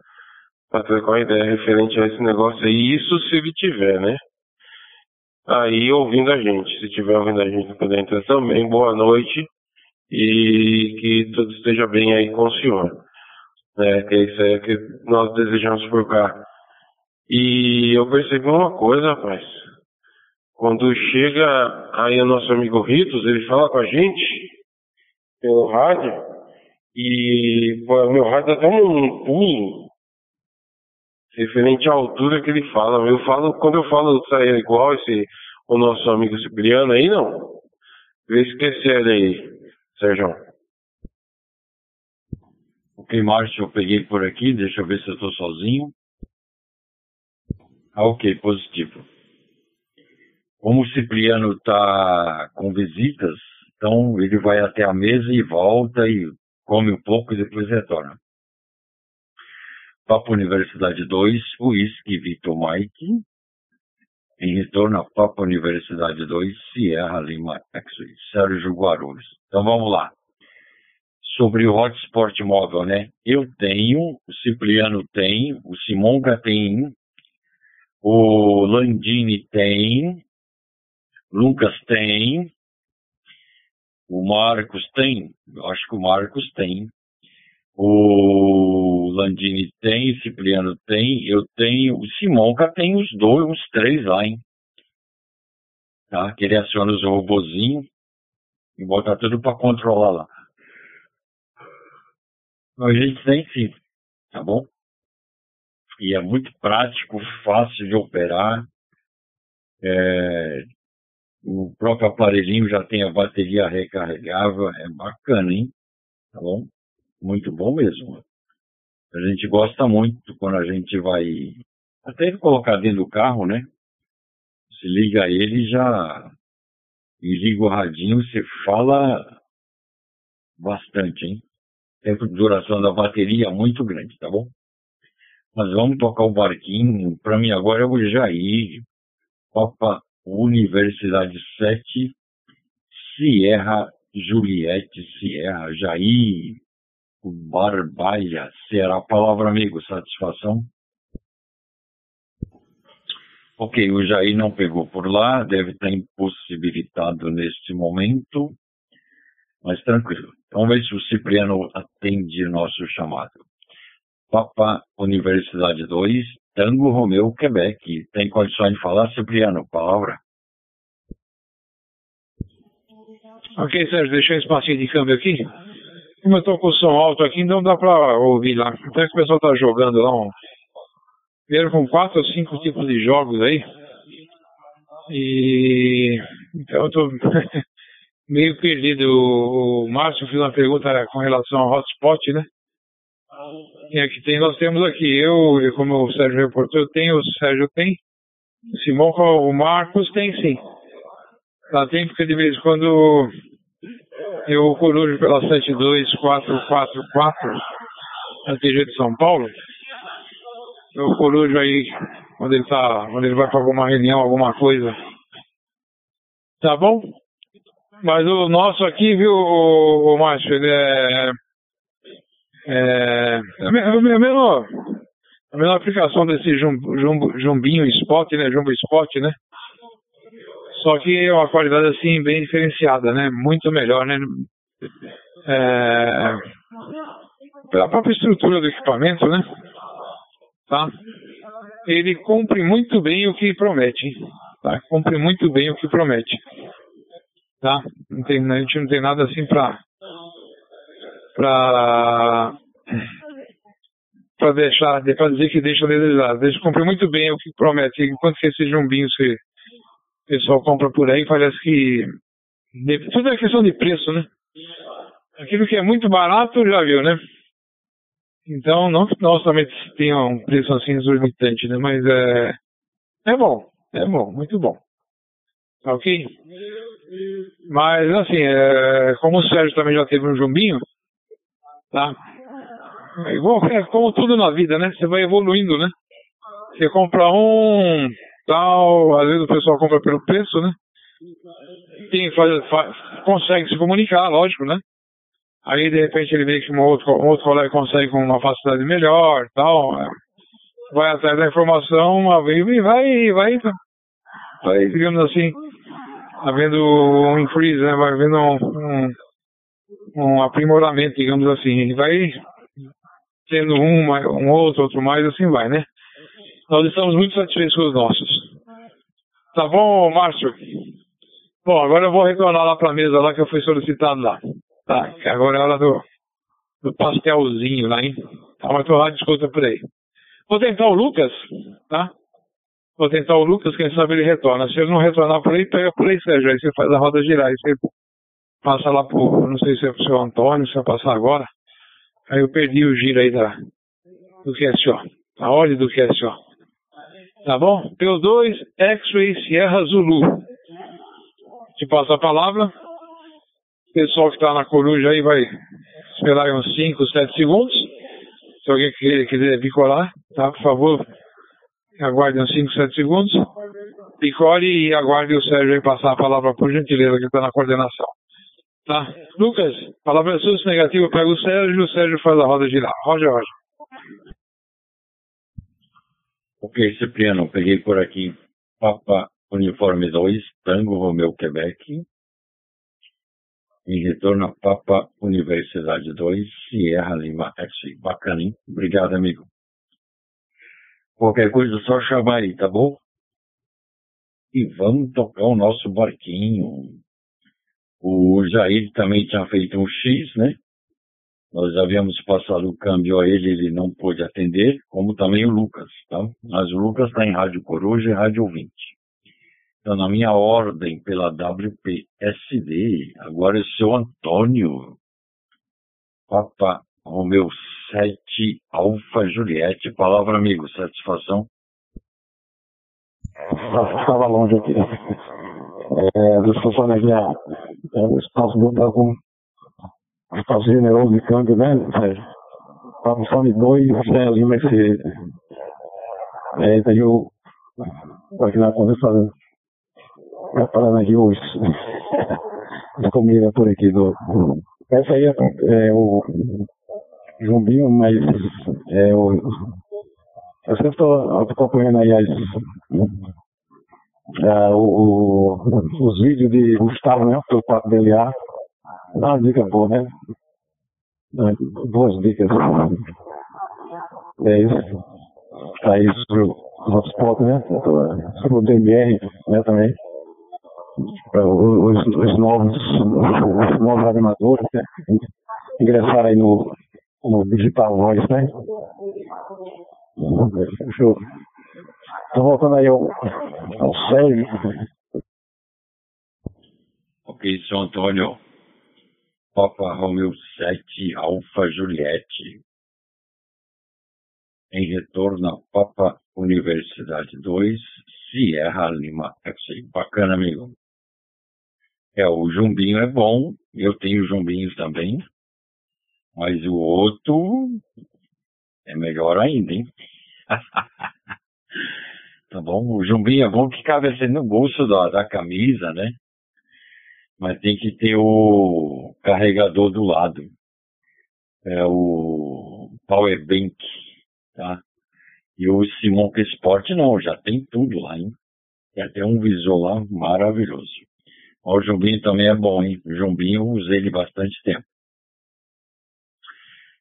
para trocar uma ideia referente a esse negócio aí. Isso se ele tiver, né? Aí ouvindo a gente. Se tiver ouvindo a gente por dentro também, boa noite e que tudo esteja bem aí com o senhor. É, que é isso aí que nós desejamos por cá. E eu percebi uma coisa, rapaz. Quando chega aí o nosso amigo Ritos, ele fala com a gente pelo rádio e pô, meu rádio dá até um pulo referente à altura que ele fala. Eu falo, quando eu falo sair igual esse o nosso amigo Cipriano aí, não. Eu esqueci ele aí, Sérgio. Ok, Márcio, eu peguei por aqui, deixa eu ver se eu estou sozinho. Ah, ok, positivo. Como o Cipriano está com visitas, então ele vai até a mesa e volta e come um pouco e depois retorna. Papo Universidade 2, Whisky Vitor Mike. Em retorno a Universidade 2, Sierra Lima X-Ray, Sérgio Guarulhos. Então vamos lá. Sobre o hotspot móvel, né? Eu tenho, o Cipriano tem, o Simonca tem, o Landini tem, Lucas tem, o Marcos tem, eu acho que o Marcos tem, o Landini tem, Cipriano tem, eu tenho, o Simonca tem os dois, os três lá, hein? Tá? Que ele aciona os robozinhos e bota tudo para controlar lá. A gente tem sim, tá bom? E é muito prático, fácil de operar. É, o próprio aparelhinho já tem a bateria recarregável, é bacana, hein? Tá bom? Muito bom mesmo. A gente gosta muito quando a gente vai até colocar dentro do carro, né? Se liga ele já e liga o radinho, você fala bastante, hein? Tempo de duração da bateria é muito grande, tá bom? Mas vamos tocar o barquinho. Para mim agora é o Jair, Papa Universidade 7, Sierra Juliette Sierra Jair Barbalha. Será a palavra, amigo. Satisfação? Ok, o Jair não pegou por lá, deve estar impossibilitado neste momento, mas tranquilo. Vamos ver se o Cipriano atende nosso chamado. Papa Universidade 2, Tango Romeu, Quebec. Tem condições de falar, Cipriano? Palavra. Ok, Sérgio, deixa um espacinho de câmbio aqui. Como eu tô com o som alto aqui, não dá pra ouvir lá. Até que o pessoal tá jogando lá um. Vieram com quatro ou cinco tipos de jogos aí. E. Então eu tô meio perdido. O Márcio fez uma pergunta com relação ao hotspot, né? E aqui tem, nós temos aqui, eu, como o Sérgio reportou, eu tenho, o Sérgio tem, o Simão, o Marcos tem sim. Lá tem, porque de vez em quando eu corujo pela 72444 na TG de São Paulo. Eu corujo aí quando ele tá, quando ele vai para alguma reunião, alguma coisa. Tá bom? Mas o nosso aqui, viu, o, o Márcio, ele é, é, é a menor, a menor aplicação desse jumbo, jumbo, jumbinho spot, né, jumbo spot, né? Só que é uma qualidade assim bem diferenciada, né? Muito melhor, né? É, pela própria estrutura do equipamento, né? Tá? Ele cumpre muito bem o que promete, tá? Cumpre muito bem o que promete, tá? Tem, a gente não tem nada assim para para para deixar, para dizer que deixa desejar. Ele cumpre muito bem o que promete. Enquanto que esse jumbinho o pessoal compra por aí, parece que. Tudo é questão de preço, né? Aquilo que é muito barato, já viu, né? Então, não que nós também tenha um preço assim exorbitante, né? Mas é. É bom, é bom, muito bom. Tá ok? Mas, assim, é, como o Sérgio também já teve um jumbinho, tá? É igual, como tudo na vida, né? Você vai evoluindo, né? Você compra um, tal, às vezes o pessoal compra pelo preço, né? Quem faz, faz, consegue se comunicar, lógico, né? Aí de repente ele vê que um outro, um outro colega consegue com uma facilidade melhor tal. Vai atrás da informação uma vez e vai, vai, vai, digamos assim, havendo um increase, né? vai havendo um, um, um aprimoramento, digamos assim, e vai tendo um, um outro, outro mais, assim vai, né? Nós estamos muito satisfeitos com os nossos. Tá bom, Márcio? Bom, agora eu vou retornar lá para a mesa lá que eu fui solicitado lá. Tá, agora é hora do, do pastelzinho lá, hein? Tá, mas tô lá, discuta por aí. Vou tentar o Lucas, tá? Vou tentar o Lucas, quem sabe ele retorna. Se ele não retornar por aí, pega por aí, Sérgio. Aí você faz a roda girar. Aí você passa lá pro, não sei se é pro seu Antônio, se vai passar agora. Aí eu perdi o giro aí da, do QSO. A ordem do QSO. Tá bom? P2, X-Ray, Sierra Zulu. Te passo a palavra. O pessoal que está na coruja aí vai esperar uns 5, 7 segundos. Se alguém quiser, quiser bicolar, tá? Por favor, aguarde uns 5, 7 segundos. Picore e aguarde o Sérgio aí passar a palavra por gentileza que está na coordenação. Tá? Lucas, palavra sua, se negativa, pega o Sérgio, o Sérgio faz a roda girar. Roger, Roger. Ok, Cipriano, peguei por aqui Papa Uniforme 2, Tango Romeu, Quebec. Em retorno a Papa Universidade 2, Sierra Lima X. Bacana, hein? Obrigado, amigo. Qualquer coisa, só chamar aí, tá bom? E vamos tocar o nosso barquinho. O Jair também tinha feito um X, né? Nós havíamos passado o câmbio a ele, ele não pôde atender, como também o Lucas, tá? Mas o Lucas está em Rádio Coruja e Rádio 20. Então, na minha ordem pela WPSD, agora é seu Antônio. Papa Romeu 7, Alfa Juliette. Palavra, amigo. Satisfação? Estava longe aqui. Negar. É, o espaço do algum espaço generoso de câmbio, né? Estava só de dois, José Lima, esse. É, daí eu. Aqui na conversa, preparando aqui os. a comida por aqui do. Essa aí é, é o Jumbinho, mas é o. Eu sempre estou acompanhando aí as, é, o, o, os vídeos de Gustavo, né? Pelo Papo Beliar. Dá uma dica boa, né? Boas dicas. É isso. Aí sobre o hotspot, né? Sobre o DMR, né, também. Os, os novos, os novos animadores, né? Ingressar aí no, no Digital Voice, né? Show. Então voltando aí ao, ao Sérgio. Ok, São Antônio. Papa Romeo 7, Alfa Juliette. Em retorno a Papa Universidade 2, Sierra Lima FC. Bacana, amigo. É, o Jumbinho é bom, eu tenho Jumbinhos também, mas o outro é melhor ainda, hein? tá bom? O Jumbinho é bom que cabe assim no bolso da, da camisa, né? mas tem que ter o carregador do lado. É o Power Bank, tá? E o Simonca Sport não, já tem tudo lá, hein? Tem até um visor lá maravilhoso. O Jumbinho também é bom, hein? O Jumbinho eu usei ele bastante tempo.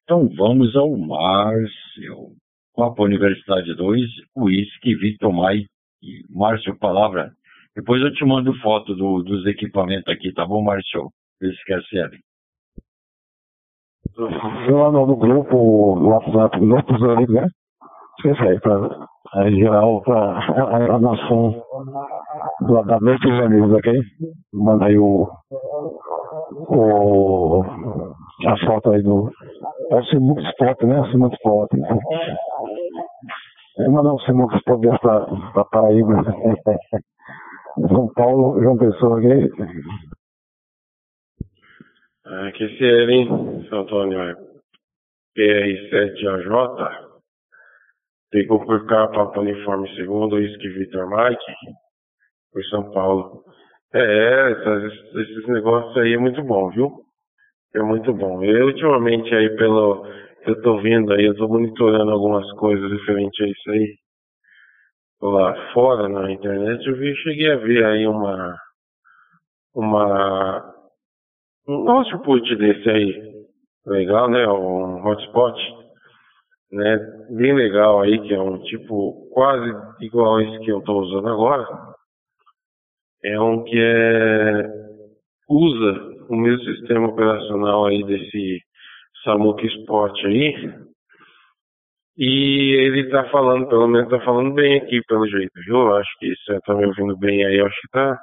Então vamos ao Márcio. Copa Universidade 2, Whisky, Vitor Mai. Márcio, palavra depois eu te mando foto do, dos equipamentos aqui, tá bom, Márcio? Ser. Eu lá no, grupo, no WhatsApp, grupos ali, né? Aí, geral, pra a, nação da, da dos amigos, ok? Manda aí o, o, a foto aí do, é o Simuco Spot, né? O Simuco Spot. Né? Mandar o Simuco Spot pra Paraíba. São Paulo, João Pessoa. Ah, que se ele, hein, São Antônio, é PR7AJ, pegou por o uniforme segundo, isso que Vitor Mike, por São Paulo. É, esses negócios aí é muito bom, viu? É muito bom. Eu, ultimamente, aí, pelo eu tô vendo aí, eu tô monitorando algumas coisas referente a isso aí lá fora na internet, eu vi, cheguei a ver aí uma uma um output desse aí legal, né? Um hotspot, né? Bem legal aí, que é um tipo quase igual esse que eu estou usando agora. É um que é usa o mesmo sistema operacional aí desse Samuka Spot aí. E ele tá falando, pelo menos tá falando bem aqui, pelo jeito, viu? Acho que você tá me ouvindo bem aí, acho que tá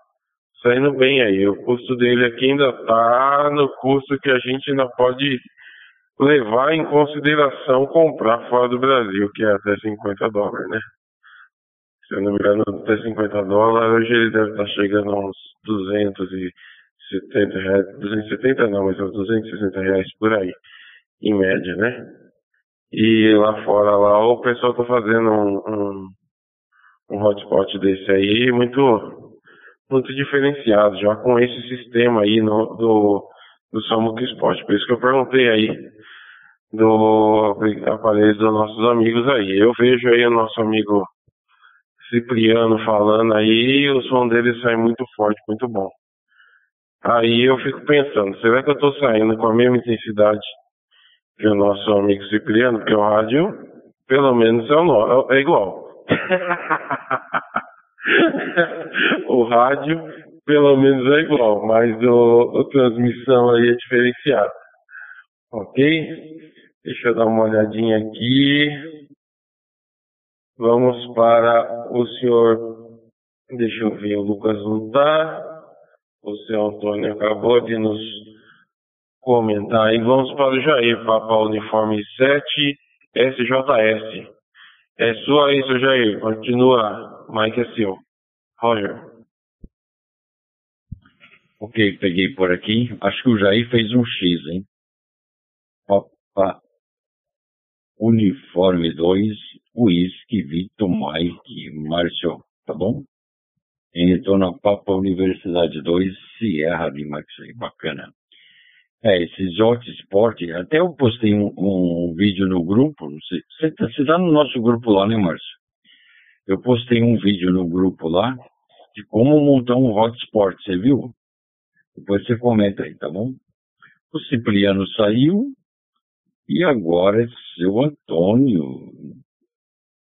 saindo bem aí. O custo dele aqui ainda tá no custo que a gente ainda pode levar em consideração comprar fora do Brasil, que é até 50 dólares, né? Se eu não me engano, até 50 dólares, hoje ele deve estar chegando a uns 270 reais, 270 não, mas uns 260 reais por aí, em média, né? E lá fora, lá, o pessoal tá fazendo um, um, um hotspot desse aí, muito muito diferenciado, já com esse sistema aí no, do, do Samuc Sport. Por isso que eu perguntei aí do aparelho dos nossos amigos aí. Eu vejo aí o nosso amigo Cipriano falando aí o som dele sai muito forte, muito bom. Aí eu fico pensando, será que eu estou saindo com a mesma intensidade que o nosso amigo Cipriano? Porque o rádio, pelo menos, é, o, é igual. o rádio, pelo menos, é igual, mas o, a transmissão aí é diferenciada. Ok? Deixa eu dar uma olhadinha aqui. Vamos para o senhor. Deixa eu ver, o Lucas não está. O senhor Antônio acabou de nos comentar aí. Vamos para o Jair, Papa Uniforme 7, SJS. É sua aí, seu Jair. Continua. Mike é seu. Roger. Ok, peguei por aqui. Acho que o Jair fez um X, hein? Papa Uniforme 2, Whisky, Vitor, Mike, Márcio, tá bom? Então na Papa Universidade 2, Sierra de Max, bacana. É, esses hotspot, até eu postei um, um, vídeo no grupo, você tá, tá no nosso grupo lá, né, Márcio? Eu postei um vídeo no grupo lá de como montar um hotspot, você viu? Depois você comenta aí, tá bom? O Cipriano saiu e agora é seu Antônio,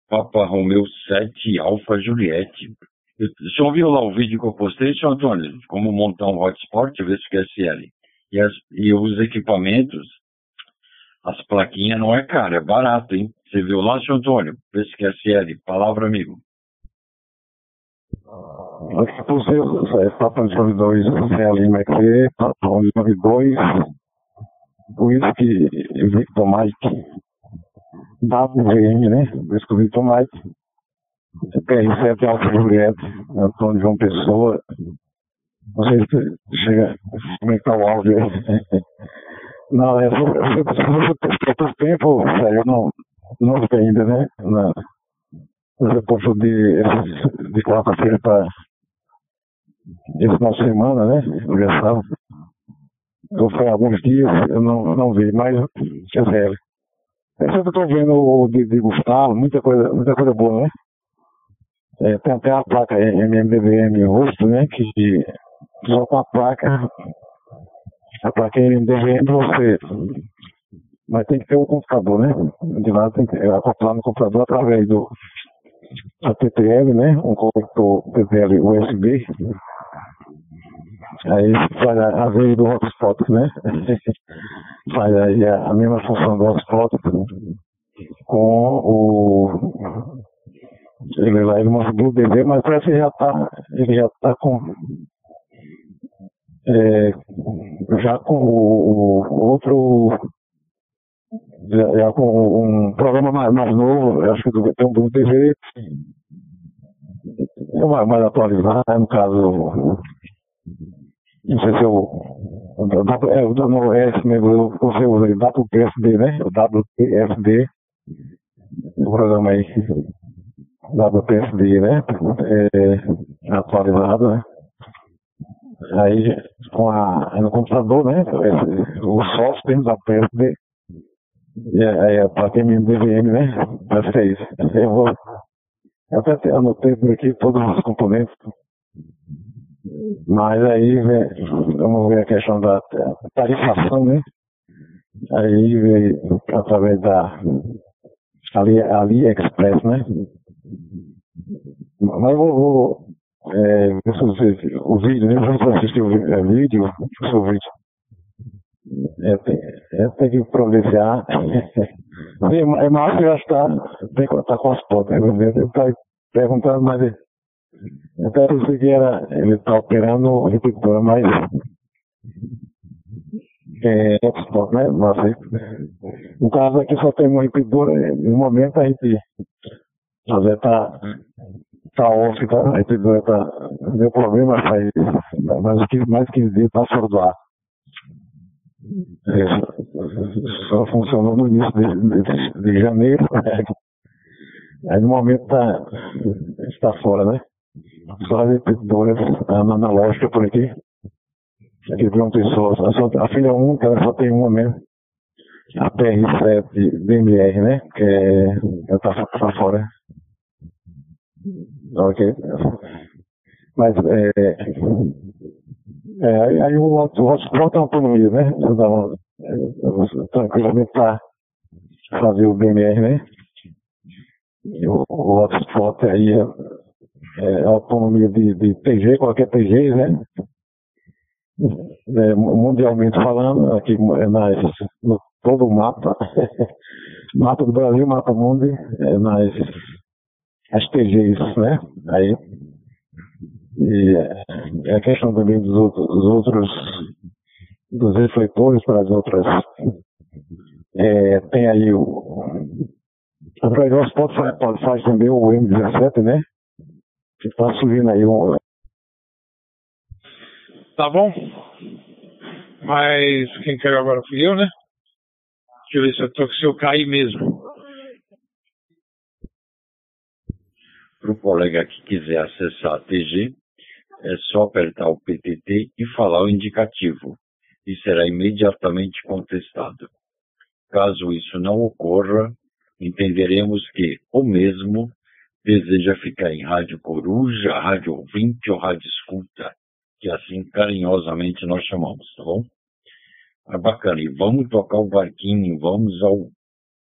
Papa Romeu 7 Alfa Juliette. Você ouviu lá o vídeo que eu postei, seu Antônio? Como montar um hotspot, ver se quer SL e, as, e os equipamentos, as plaquinhas não é caro, é barato, hein? Você viu lá, seu Antônio? PSQSL, palavra amigo. Você está pensando dois CL McV, Patrone 2, Whisky Victor Mike, WVM, né? Whisky Victor Mike, PR7 Alfa Juliette, Antônio João Pessoa, não sei se chega como é que tá o áudio aí. Não, é por tempo, eu não, não sei ainda, né? Na, no posto de, de quarta-feira para esse final de semana, né? Universal. Eu fui alguns dias, eu não, não vi, mas é sério. Eu sempre estou vendo o de, de, Gustavo, muita coisa, muita coisa boa, né? É, tem até a placa MMDVM rosto, né? Que só com a placa, a placa MDVM para você. Mas tem que ter o um computador, né? De lá tem que acoplar no computador através do a TTL, né? Um conector TTL USB. Aí faz a, vez do hotspot, né? faz aí a, a mesma função do hotspot com o ele lá ele mostrou o DV, mas parece que já tá, ele já tá com é, já com o, o outro já, já, com um programa mais, mais novo, acho que tem um do TV é mais, mais atualizado, no caso não sei se eu o, é, o WS mesmo, você usa aí, WPSD, né? O WPSD, o programa aí, WPSD, né? É, atualizado, né? Aí, com a, no computador, né? O software da PSD, É, é, para quem me DVM, né? Que é isso. Eu vou. Eu até anotei por aqui todos os componentes. Mas aí vamos ver a questão da tarifação, né? Aí veio através da Ali, AliExpress, né? Mas eu vou, vou é, o vídeo, né? Vamos assistir o é, vídeo, o vídeo. É, é, tem que providenciar. é, é mais que já está, tem que estar com as fotos. Né? Ele está perguntando, mas até pensei que era, ele está operando repetidor, mas é export, né? Mas, no caso aqui só tem um repetidor, no momento a gente às vezes tá, off, tá, a repetidora tá, deu problema, faz mais, mais 15 dias tá fora do ar. É, só funcionou no início de, de, de janeiro. Aí no momento tá, está fora, né? Só as repetidoras analógicas por aqui. Aqui tem uma pessoa, a, a filha única, ela só tem uma mesmo. A PR7 DMR, né? Que é, ela tá, tá fora. Ok. Mas é, é, aí o hotspot é autonomia, né? Então, tranquilamente para fazer o BMR, né? E o hotspot aí é, é autonomia de, de TG, qualquer TG, né? É, mundialmente falando, aqui nas, no todo o mapa, mapa do Brasil, mapa mundo, é, nas as TGs, né? Aí e é a questão também dos outros, dos, outros, dos refletores para as outras. É, tem aí o. A Dragos pode, pode faz também o M17, né? Que está subindo aí um. Tá bom. Mas quem caiu agora fui eu, né? Deixa eu ver se eu, tô, se eu cair mesmo. Para o colega que quiser acessar a TG, é só apertar o PTT e falar o indicativo, e será imediatamente contestado. Caso isso não ocorra, entenderemos que o mesmo deseja ficar em rádio coruja, rádio ouvinte ou rádio escuta, que assim carinhosamente nós chamamos, tá bom? Ah, bacana, e vamos tocar o barquinho, vamos ao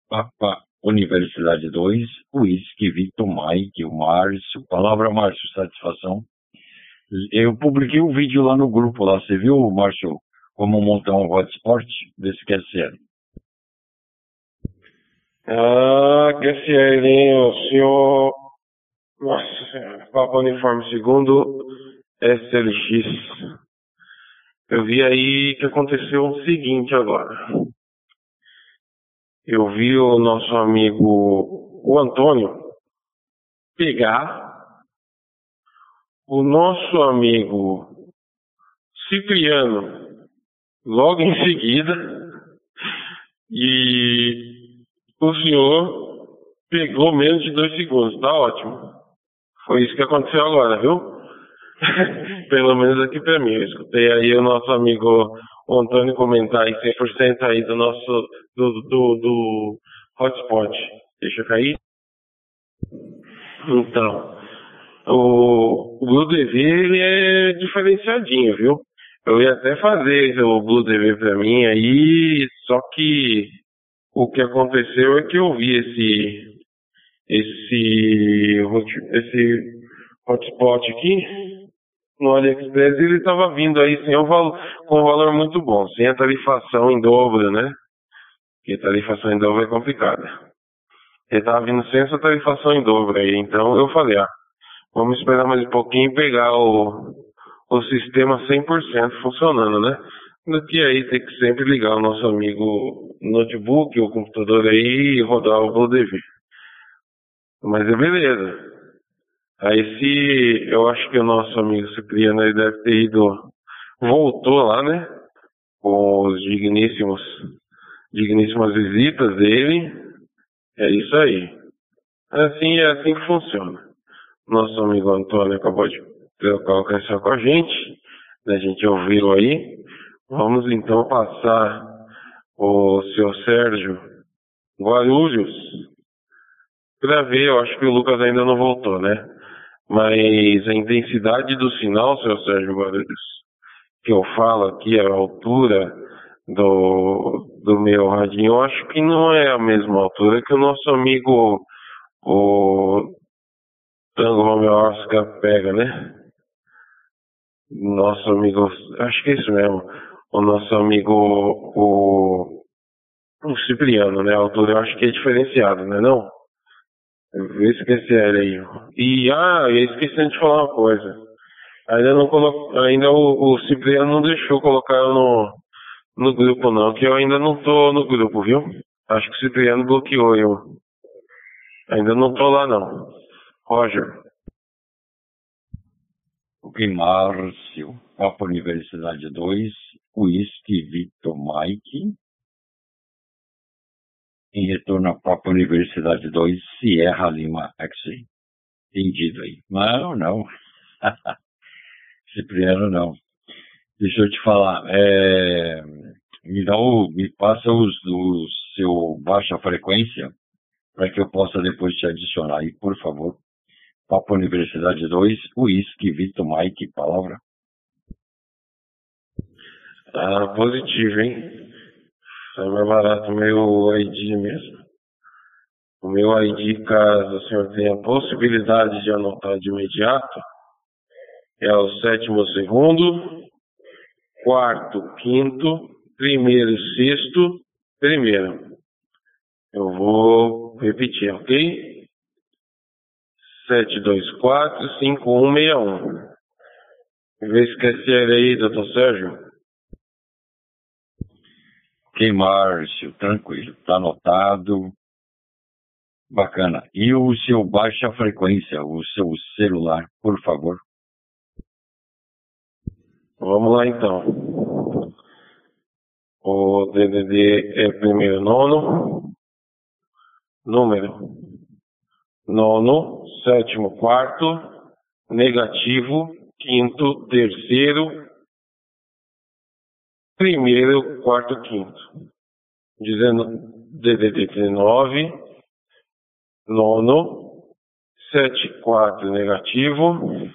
Papa Universidade 2, Whisky, Victor Mike, o Márcio, palavra Márcio, satisfação. Eu publiquei um vídeo lá no grupo lá, você viu, Márcio, como montar um hotspot? Vê se quer ser. Ah, hein, o senhor... Nossa senhora, Papa Uniforme segundo SLX. Eu vi aí que aconteceu o seguinte agora. Eu vi o nosso amigo, o Antônio, pegar o nosso amigo Cipriano logo em seguida e o senhor pegou menos de dois segundos, tá ótimo. Foi isso que aconteceu agora, viu? Pelo menos aqui pra mim. Eu escutei aí o nosso amigo Antônio comentar aí 100% aí do nosso, do, do, do hotspot. Deixa eu cair. Então, o, o Blue TV ele é diferenciadinho, viu? Eu ia até fazer o Blue TV pra mim aí, só que o que aconteceu é que eu vi esse esse esse hotspot aqui no AliExpress ele estava vindo aí sem valor, com um valor muito bom, sem a tarifação em dobro, né? Porque a tarifação em dobro é complicada. Ele estava vindo sem essa tarifação em dobro aí, então eu falei, ah, Vamos esperar mais um pouquinho e pegar o, o sistema 100% funcionando, né? Do que aí tem que sempre ligar o nosso amigo notebook ou computador aí e rodar o BlueDV. Mas é beleza. Aí se eu acho que o nosso amigo Cipriano aí deve ter ido, voltou lá, né? Com os digníssimos, digníssimas visitas dele. É isso aí. Assim é assim que funciona. Nosso amigo Antônio acabou de trocar o canção com a gente, né, a gente ouviu aí. Vamos então passar o seu Sérgio Guarulhos. Pra ver, eu acho que o Lucas ainda não voltou, né? Mas a intensidade do sinal, seu Sérgio Guarulhos, que eu falo aqui, a altura do, do meu radinho, eu acho que não é a mesma altura que o nosso amigo, o Tango Romeo Oscar pega, né? Nosso amigo, acho que é isso mesmo, o nosso amigo, o, o Cipriano, né? A altura eu acho que é diferenciado, né não? Eu esqueci ele aí. E, ah, eu esqueci de falar uma coisa. Ainda não colo... ainda o, o Cipriano não deixou colocar no, no grupo não, que eu ainda não tô no grupo, viu? Acho que o Cipriano bloqueou eu. Ainda não tô lá não. Roger. Ok, Márcio. Papa Universidade 2, Whisky Victor Mike. Em retorno à Papa Universidade 2, Sierra Lima X. Entendido aí. Não, não. Cipriano não. Deixa eu te falar. É, me dá o, me passa os do seu baixa frequência para que eu possa depois te adicionar aí, por favor. Papo Universidade 2, Whisky, Vitor Mike, palavra. Ah, positivo, hein? É mais barato o meu ID mesmo. O meu ID, caso o senhor tenha a possibilidade de anotar de imediato, é o sétimo segundo, quarto, quinto, primeiro, sexto, primeiro. Eu vou repetir, ok? 724 5161. Vê se esquecer aí, doutor Sérgio. Ok, Márcio, tranquilo, tá anotado. Bacana. E o seu baixa frequência, o seu celular, por favor? Vamos lá então. O DDD é primeiro nono, número nono, sétimo, quarto, negativo, quinto, terceiro, primeiro, quarto, quinto. DDD 19, nono, sete, quatro, negativo,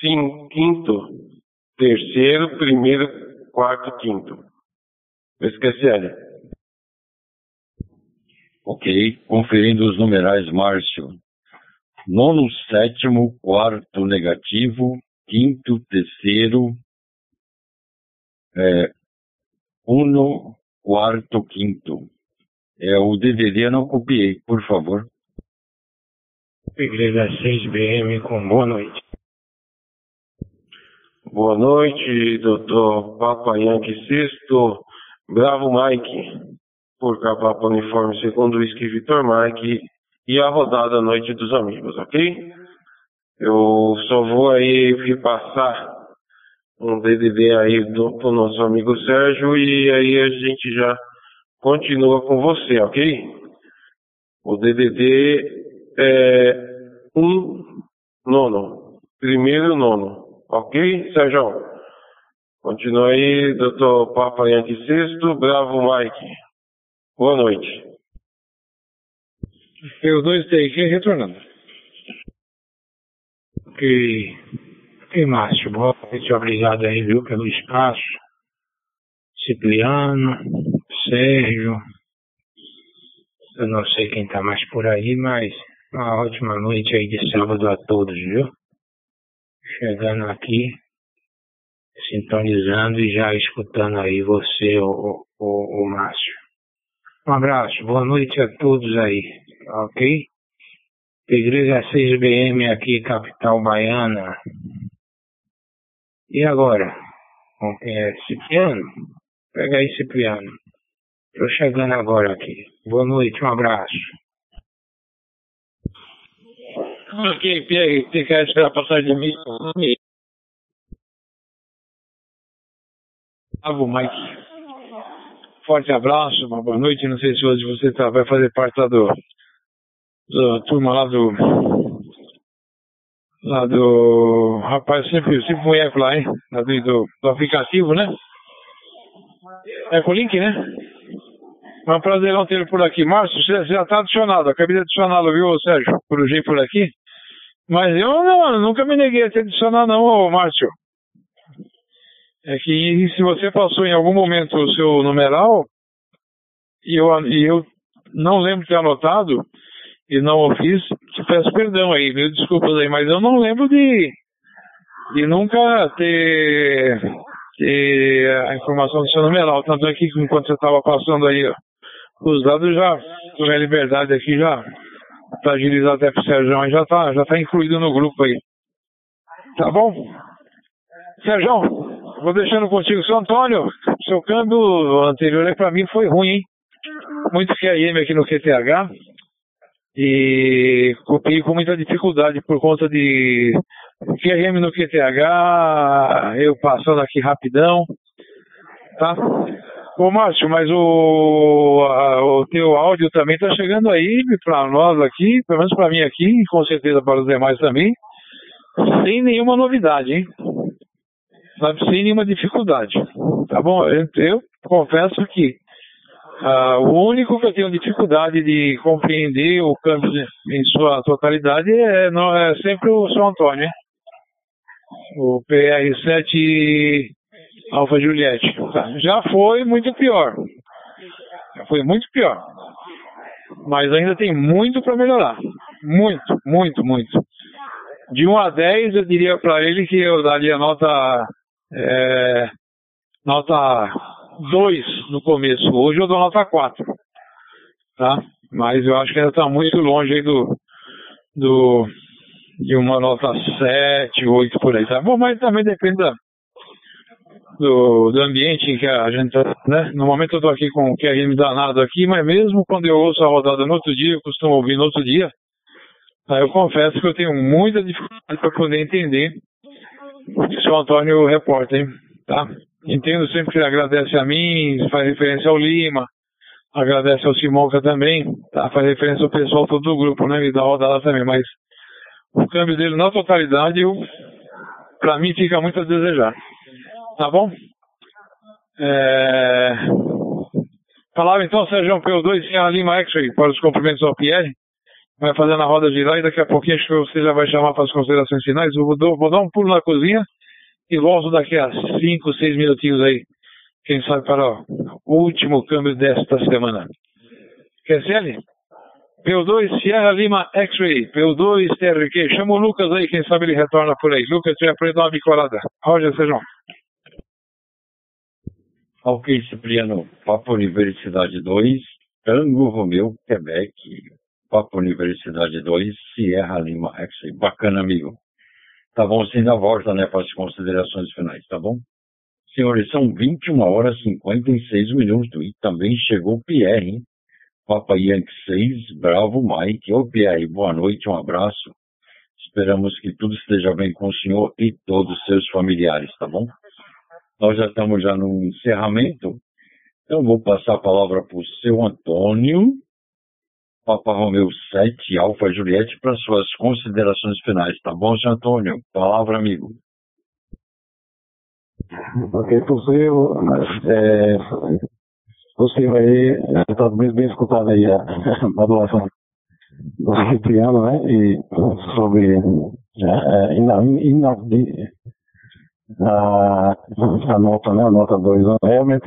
cinco, quinto, terceiro, primeiro, quarto, quinto. Esqueci, Elia. Ok, conferindo os numerais, Márcio. Nono, sétimo, quarto, negativo, quinto, terceiro, é, uno, quarto, quinto. É, o DDD eu não copiei, por favor. Igreja 6BM com boa noite. Boa noite, doutor Papa Yankee Sexto, Bravo Mike, por Papa Uniforme segundo Whisky Vitor Mike e a rodada Noite dos Amigos, ok? Eu só vou aí repassar um DDD aí do, pro nosso amigo Sérgio e aí a gente já continua com você, ok? O DDD é um nono, primeiro nono. Ok, Sérgio? Continua aí, doutor Papa Yankee Sexto, Bravo Mike. Boa noite. Eu dois TQ retornando. Ok. Ok, Márcio. Boa noite, obrigado aí, viu, pelo espaço. Cipriano, Sérgio. Eu não sei quem tá mais por aí, mas uma ótima noite aí de sábado a todos, viu? chegando aqui, sintonizando e já escutando aí você, o, o, o Márcio. Um abraço, boa noite a todos aí, ok? Igreja 6BM aqui, capital baiana. E agora? É? Cipriano? Pega aí, Cipriano. Tô chegando agora aqui. Boa noite, um abraço. Ok, Pierre, você quer esperar passar de mim? Bravo, Mike. Forte abraço, uma boa noite. Não sei se hoje você tá, vai fazer parte lá do, da turma lá do. Lá do. Rapaz, sempre, sempre fui eco lá, hein? Lá do, do, do aplicativo, né? Ecolink, né? É um prazerão ter por aqui. Márcio, você já está adicionado. Acabei de adicioná-lo, viu, Sérgio? Corujei por aqui. Mas eu não, nunca me neguei a te adicionar, não, ô, Márcio. É que se você passou em algum momento o seu numeral e eu, e eu não lembro de ter anotado e não o fiz, te peço perdão aí, mil desculpas aí, mas eu não lembro de, de nunca ter, ter a informação do seu numeral. Tanto é que enquanto você estava passando aí os dados, já tomei a liberdade aqui, já para agilizar até pro Sérgio, já tá, já tá incluído no grupo aí. Tá bom? Sérgio, vou deixando contigo, seu Antônio. Seu câmbio anterior aí para mim foi ruim, hein? Muito QM aqui no QTH. E copiei com muita dificuldade por conta de QRM no QTH, eu passando aqui rapidão, tá? Ô Márcio, mas o, a, o teu áudio também tá chegando aí para nós aqui, pelo menos para mim aqui, e com certeza para os demais também, sem nenhuma novidade, hein? Sem nenhuma dificuldade. Tá bom? Eu, eu confesso que Uh, o único que eu tenho dificuldade de compreender o câmbio em sua totalidade é, não, é sempre o São Antônio, né? o PR7 Alfa Juliette. Já foi muito pior. Já foi muito pior. Mas ainda tem muito para melhorar. Muito, muito, muito. De 1 a 10, eu diria para ele que eu daria nota. É, nota 2 no começo. Hoje eu dou nota 4. Tá? Mas eu acho que ainda está muito longe aí do, do, de uma nota 7, 8 por aí. Tá bom, mas também depende da, do, do ambiente em que a gente tá, né? No momento eu estou aqui com o QRM danado aqui, mas mesmo quando eu ouço a rodada no outro dia, eu costumo ouvir no outro dia, aí eu confesso que eu tenho muita dificuldade para poder entender o que o seu Antônio reporta, hein? Tá? Entendo sempre que agradece a mim, faz referência ao Lima, agradece ao Simonca também, tá? faz referência ao pessoal todo do grupo, né? E da rodada também, mas o câmbio dele na totalidade, para mim fica muito a desejar. Tá bom? É... Falava então, Sérgio, P2 sem a Lima X-Ray para os cumprimentos ao Pierre. Vai fazendo a roda de lá e daqui a pouquinho acho que você já vai chamar para as considerações finais. Eu vou, vou dar um pulo na cozinha e volto daqui a 5, 6 minutinhos aí, quem sabe para o último câmbio desta semana. QSL? P2 Sierra Lima X-Ray, P2 TRQ. Chama o Lucas aí, quem sabe ele retorna por aí. Lucas, tiver ele dar uma bicolada. Roger, sejam. Ok, Cipriano. Papo Universidade 2, Tango Romeu, Quebec. Papo Universidade 2, Sierra Lima X-Ray. Bacana, amigo. Tá bom, você ainda volta, né, para as considerações finais, tá bom? Senhores, são 21 horas e 56 minutos e também chegou Pierre, hein? Papa Yankee 6, Bravo Mike. Ô Pierre, boa noite, um abraço. Esperamos que tudo esteja bem com o senhor e todos os seus familiares, tá bom? Nós já estamos já no encerramento, então vou passar a palavra para o seu Antônio, Papa Romeu 7, Alfa Juliette, para suas considerações finais. Tá bom, seu Antônio? Palavra, amigo. Ok, possível. É, possível aí, está bem, bem escutado aí a modulação do Cipriano, né? E sobre é, ina, a, a nota, né? A nota 2, realmente.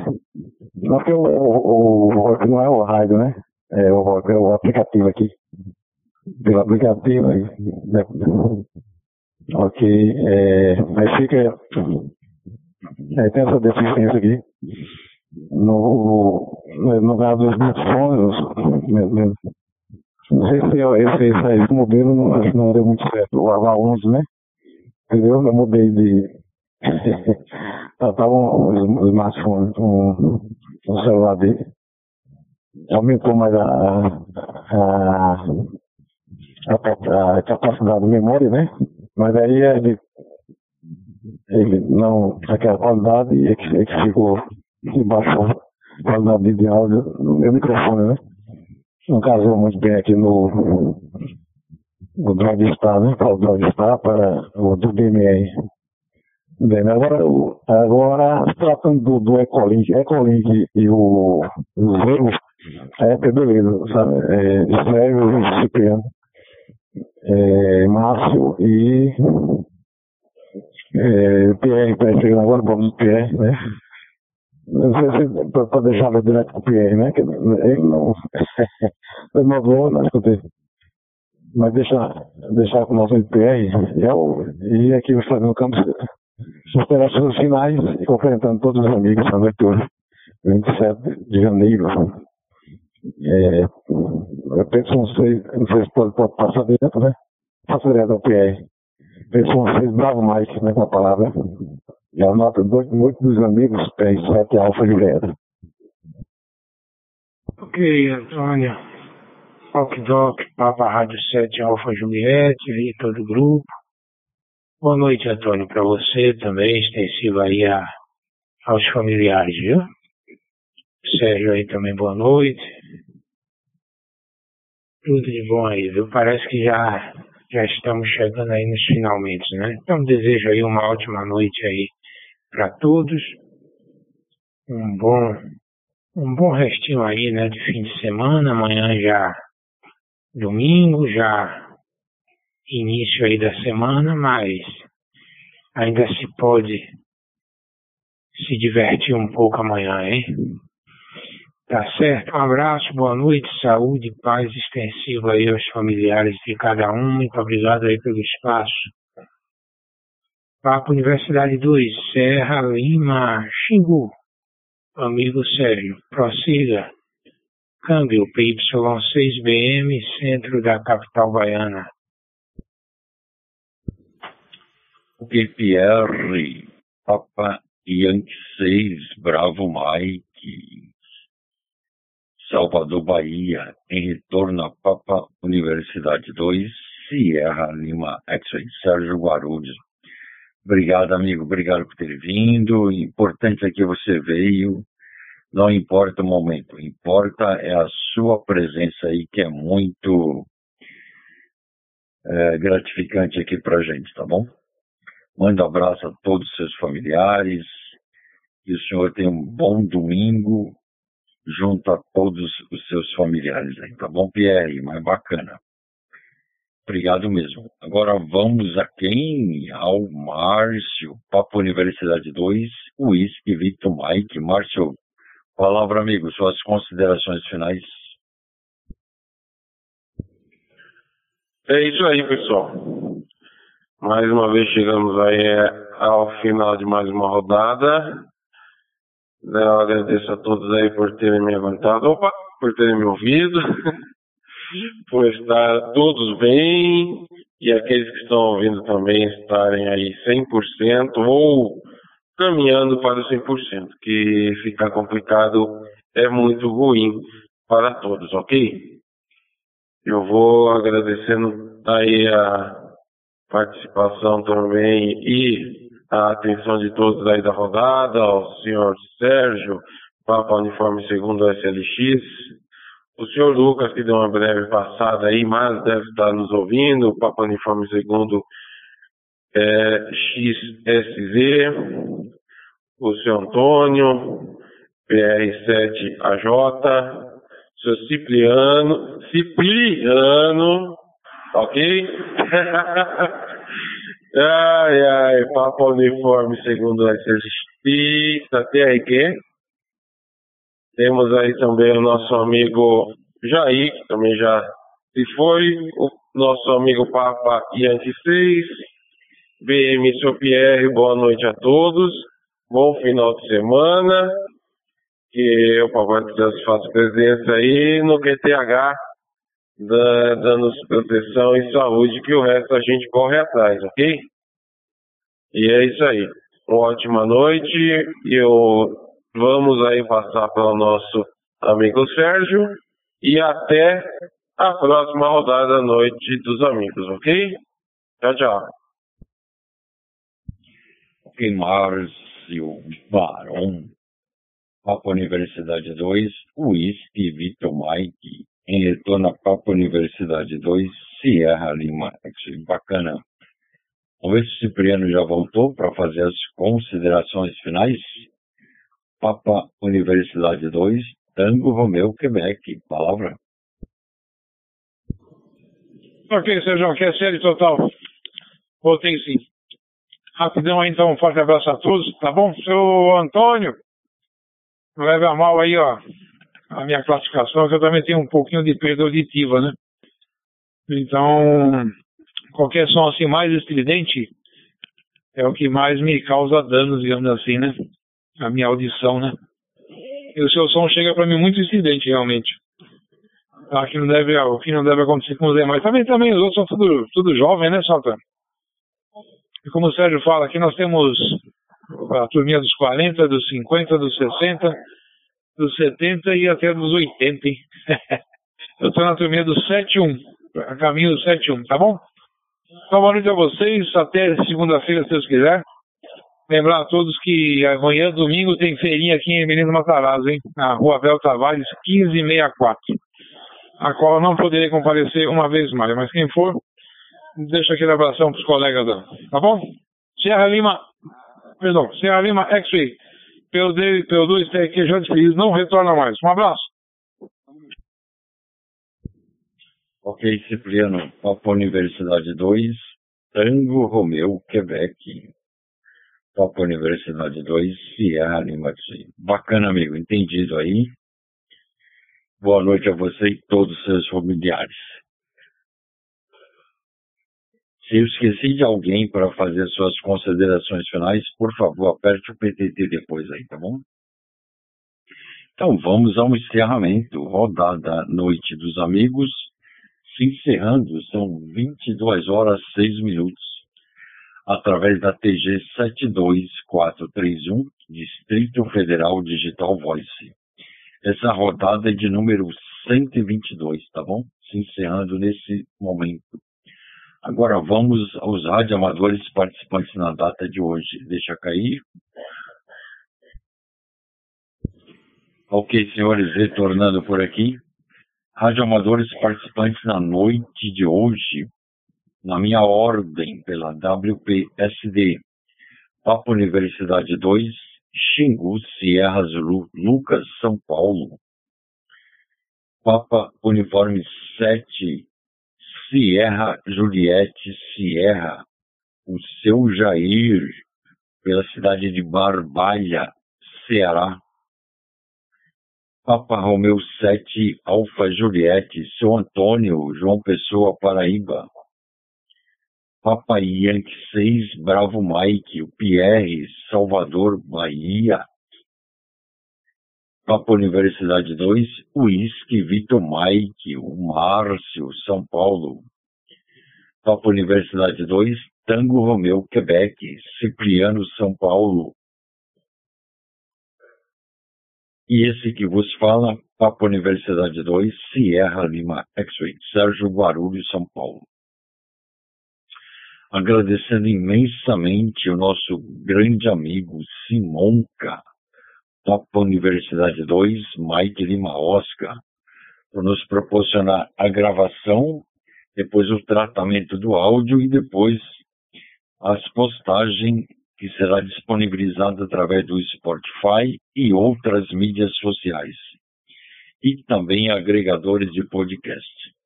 Não, que o, o, o, não é o rádio, né? É, o, o aplicativo aqui. Pelo aplicativo. Né? Ok. É, mas fica. É, tem essa deficiência aqui. No, no, caso dos smartphones, não sei se esse, esse o modelo não, não deu muito certo. O H11, né? Entendeu? Eu mudei de. Tava um smartphone, um, um celular dele aumentou mais a, a, a, a capacidade de memória, né? Mas aí ele, ele não, aquela qualidade é que, é que ficou, a qualidade de áudio no meu microfone, né? Não casou muito bem aqui no, no Drive Star, né? Para o Drive Star, para o do DMR. Bem, agora, agora tratando do, do Ecolink, Ecolink e o, o Velo, É, que beleza, sabe? É, Sérgio, Cipriano, é, Márcio e é, Pierre, está chegando agora, bom, Pierre, né? Não sei se para deixar direto com o Pierre, né? Que ele não. ele não vou, não escutei. Mas deixa, deixar com o nosso Pierre e, e aqui o Estado no Campo superações finais e cumprimentando todos os amigos da noite hoje, 27 de janeiro. É, eu penso, não sei, não sei se pode, pode passar direto, né? Passa direto ao PR. Penso, não sei, bravo Mike, né, com a palavra. E a nota do, muito dos amigos, PR7 Alfa Julieta. Ok, Antônio. Ok, Doc, Papa Rádio 7 Alfa Juliette, aí todo o grupo. Boa noite, Antônio, para você também, extensiva aí a, aos familiares, viu? Sérgio aí também, boa noite. Tudo de bom aí, viu? Parece que já, já estamos chegando aí nos finalmente, né? Então desejo aí uma ótima noite aí para todos. Um bom, um bom restinho aí, né, de fim de semana. Amanhã já domingo, já início aí da semana, mas ainda se pode se divertir um pouco amanhã, hein? Tá certo? Um abraço, boa noite, saúde, paz extensiva aí aos familiares de cada um. Muito obrigado aí pelo espaço. Papo Universidade 2, Serra Lima, Xingu. Amigo Sérgio, prossiga. Câmbio PY6BM, centro da capital baiana. PPR, Papa Yankee 6, Bravo Mike, Salvador, Bahia, em retorno a Papa Universidade 2, Sierra Lima X-Ray, Sérgio Guarulhos. Obrigado, amigo, obrigado por ter vindo. Importante é que você veio. Não importa o momento, importa é a sua presença aí, que é muito é, gratificante aqui pra gente, tá bom? Manda um abraço a todos os seus familiares. Que o senhor tenha um bom domingo junto a todos os seus familiares aí, tá bom, Pierre? Mais bacana. Obrigado mesmo. Agora vamos a quem? Ao Márcio, Papo Universidade 2, Whisky, Victor Mike. Márcio, palavra, amigo, suas considerações finais. É isso aí, pessoal. Mais uma vez chegamos aí ao final de mais uma rodada. Eu agradeço a todos aí por terem me aguentado, opa, por terem me ouvido, por estar todos bem. E aqueles que estão ouvindo também estarem aí 100% ou caminhando para o 100%, que ficar complicado é muito ruim para todos, ok? Eu vou agradecendo aí a participação também e a atenção de todos aí da rodada, ao senhor Sérgio, Papa Uniforme segundo SLX, o senhor Lucas, que deu uma breve passada aí, mas deve estar nos ouvindo, o Papa Uniforme segundo é, XSZ, o senhor Antônio, PR7AJ, o senhor Cipriano, Cipriano, ok? ai, ai, Papa Uniforme segundo a Justiça, TRQ. Temos aí também o nosso amigo Jair, que também já se foi, o nosso amigo Papa Yankee 6, BM Seu Pierre, boa noite a todos, bom final de semana, que o Papai de Deus faça presença aí no QTH da, dando proteção e saúde, que o resto a gente corre atrás, ok? E é isso aí. Uma ótima noite e eu vamos aí passar pelo nosso amigo Sérgio e até a próxima rodada da noite dos amigos, ok? Tchau, tchau. Ok, Márcio Barão, Papa Universidade 2, Whisky Vitor Mike, em à Papa Universidade 2, Sierra Lima. Bacana. Vamos ver se o Cipriano já voltou para fazer as considerações finais. Papa Universidade 2, Tango Romeu Quebec. Palavra. Ok, Sérgio, que é total. Voltei sim. Rapidão aí, então, um forte abraço a todos, tá bom? Seu Antônio, leve a mal aí, ó, a minha classificação, que eu também tenho um pouquinho de perda auditiva, né? Então, qualquer som assim mais estridente é o que mais me causa danos, digamos assim, né? A minha audição, né? E o seu som chega para mim muito estridente, realmente. Acho que não deve, o que não deve acontecer com os demais. Também, também, os outros são tudo, tudo jovem, né, Santana? E como o Sérgio fala, aqui nós temos a turminha dos 40, dos 50, dos 60, dos 70 e até dos 80, hein? Eu estou na turminha do 71, a caminho do 71, tá bom? Então, boa noite a vocês, até segunda-feira, se Deus quiser. Lembrar a todos que amanhã, domingo, tem feirinha aqui em Menino Matarazzo, hein? Na rua Bel Tavares, 1564. A qual eu não poderei comparecer uma vez mais, mas quem for, deixa aquele abração para os colegas, tá bom? Sierra Lima, perdão, Sierra Lima X-Ray, PO2, PO2 TQ Feliz, não retorna mais. Um abraço. Ok, Cipriano, Papo Universidade 2, Tango Romeu, Quebec. Papo Universidade 2, Sierra Lima X-Ray. Bacana, amigo, entendido aí. Boa noite a você e todos os seus familiares. Se eu esqueci de alguém para fazer suas considerações finais, por favor, aperte o PTT depois aí, tá bom? Então vamos ao encerramento. Rodada Noite dos Amigos. Se encerrando, são 22 horas 6 minutos. Através da TG 72431, Distrito Federal Digital Voice. Essa rodada é de número 122, tá bom? Se encerrando nesse momento. Agora vamos aos radioamadores participantes na data de hoje. Deixa cair. Ok, senhores, retornando por aqui. Radioamadores participantes na noite de hoje, na minha ordem, pela WPSD. Papo Universidade 2, Xingu, Sierra Zulu, Lucas, São Paulo. Papa Uniforme 7, Sierra Juliette Sierra, o seu Jair, pela cidade de Barbalha, Ceará. Papa Romeu 7, Alfa Juliette, seu Antônio, João Pessoa, Paraíba. Papa Yankee 6, Bravo Mike, o Pierre, Salvador, Bahia. Papa Universidade 2, Whisky Vitor Mike, o Márcio, São Paulo. Papa Universidade 2, Tango Romeu, Quebec, Cipriano, São Paulo. E esse que vos fala, Papa Universidade 2, Sierra Lima X-Ray, Sérgio Guarulhos, São Paulo. Agradecendo imensamente o nosso grande amigo Simonca, Papa Universidade 2, Mike Lima Oscar, por nos proporcionar a gravação, depois o tratamento do áudio e depois as postagens que será disponibilizada através do Spotify e outras mídias sociais, e também agregadores de podcast.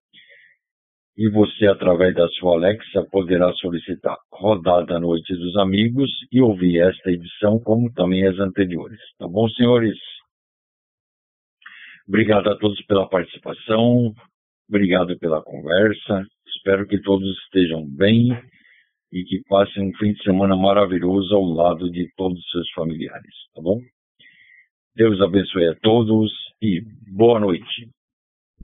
E você, através da sua Alexa, poderá solicitar Rodada Noite dos Amigos e ouvir esta edição, como também as anteriores. Tá bom, senhores? Obrigado a todos pela participação, obrigado pela conversa. Espero que todos estejam bem e que passem um fim de semana maravilhoso ao lado de todos os seus familiares, tá bom? Deus abençoe a todos e boa noite.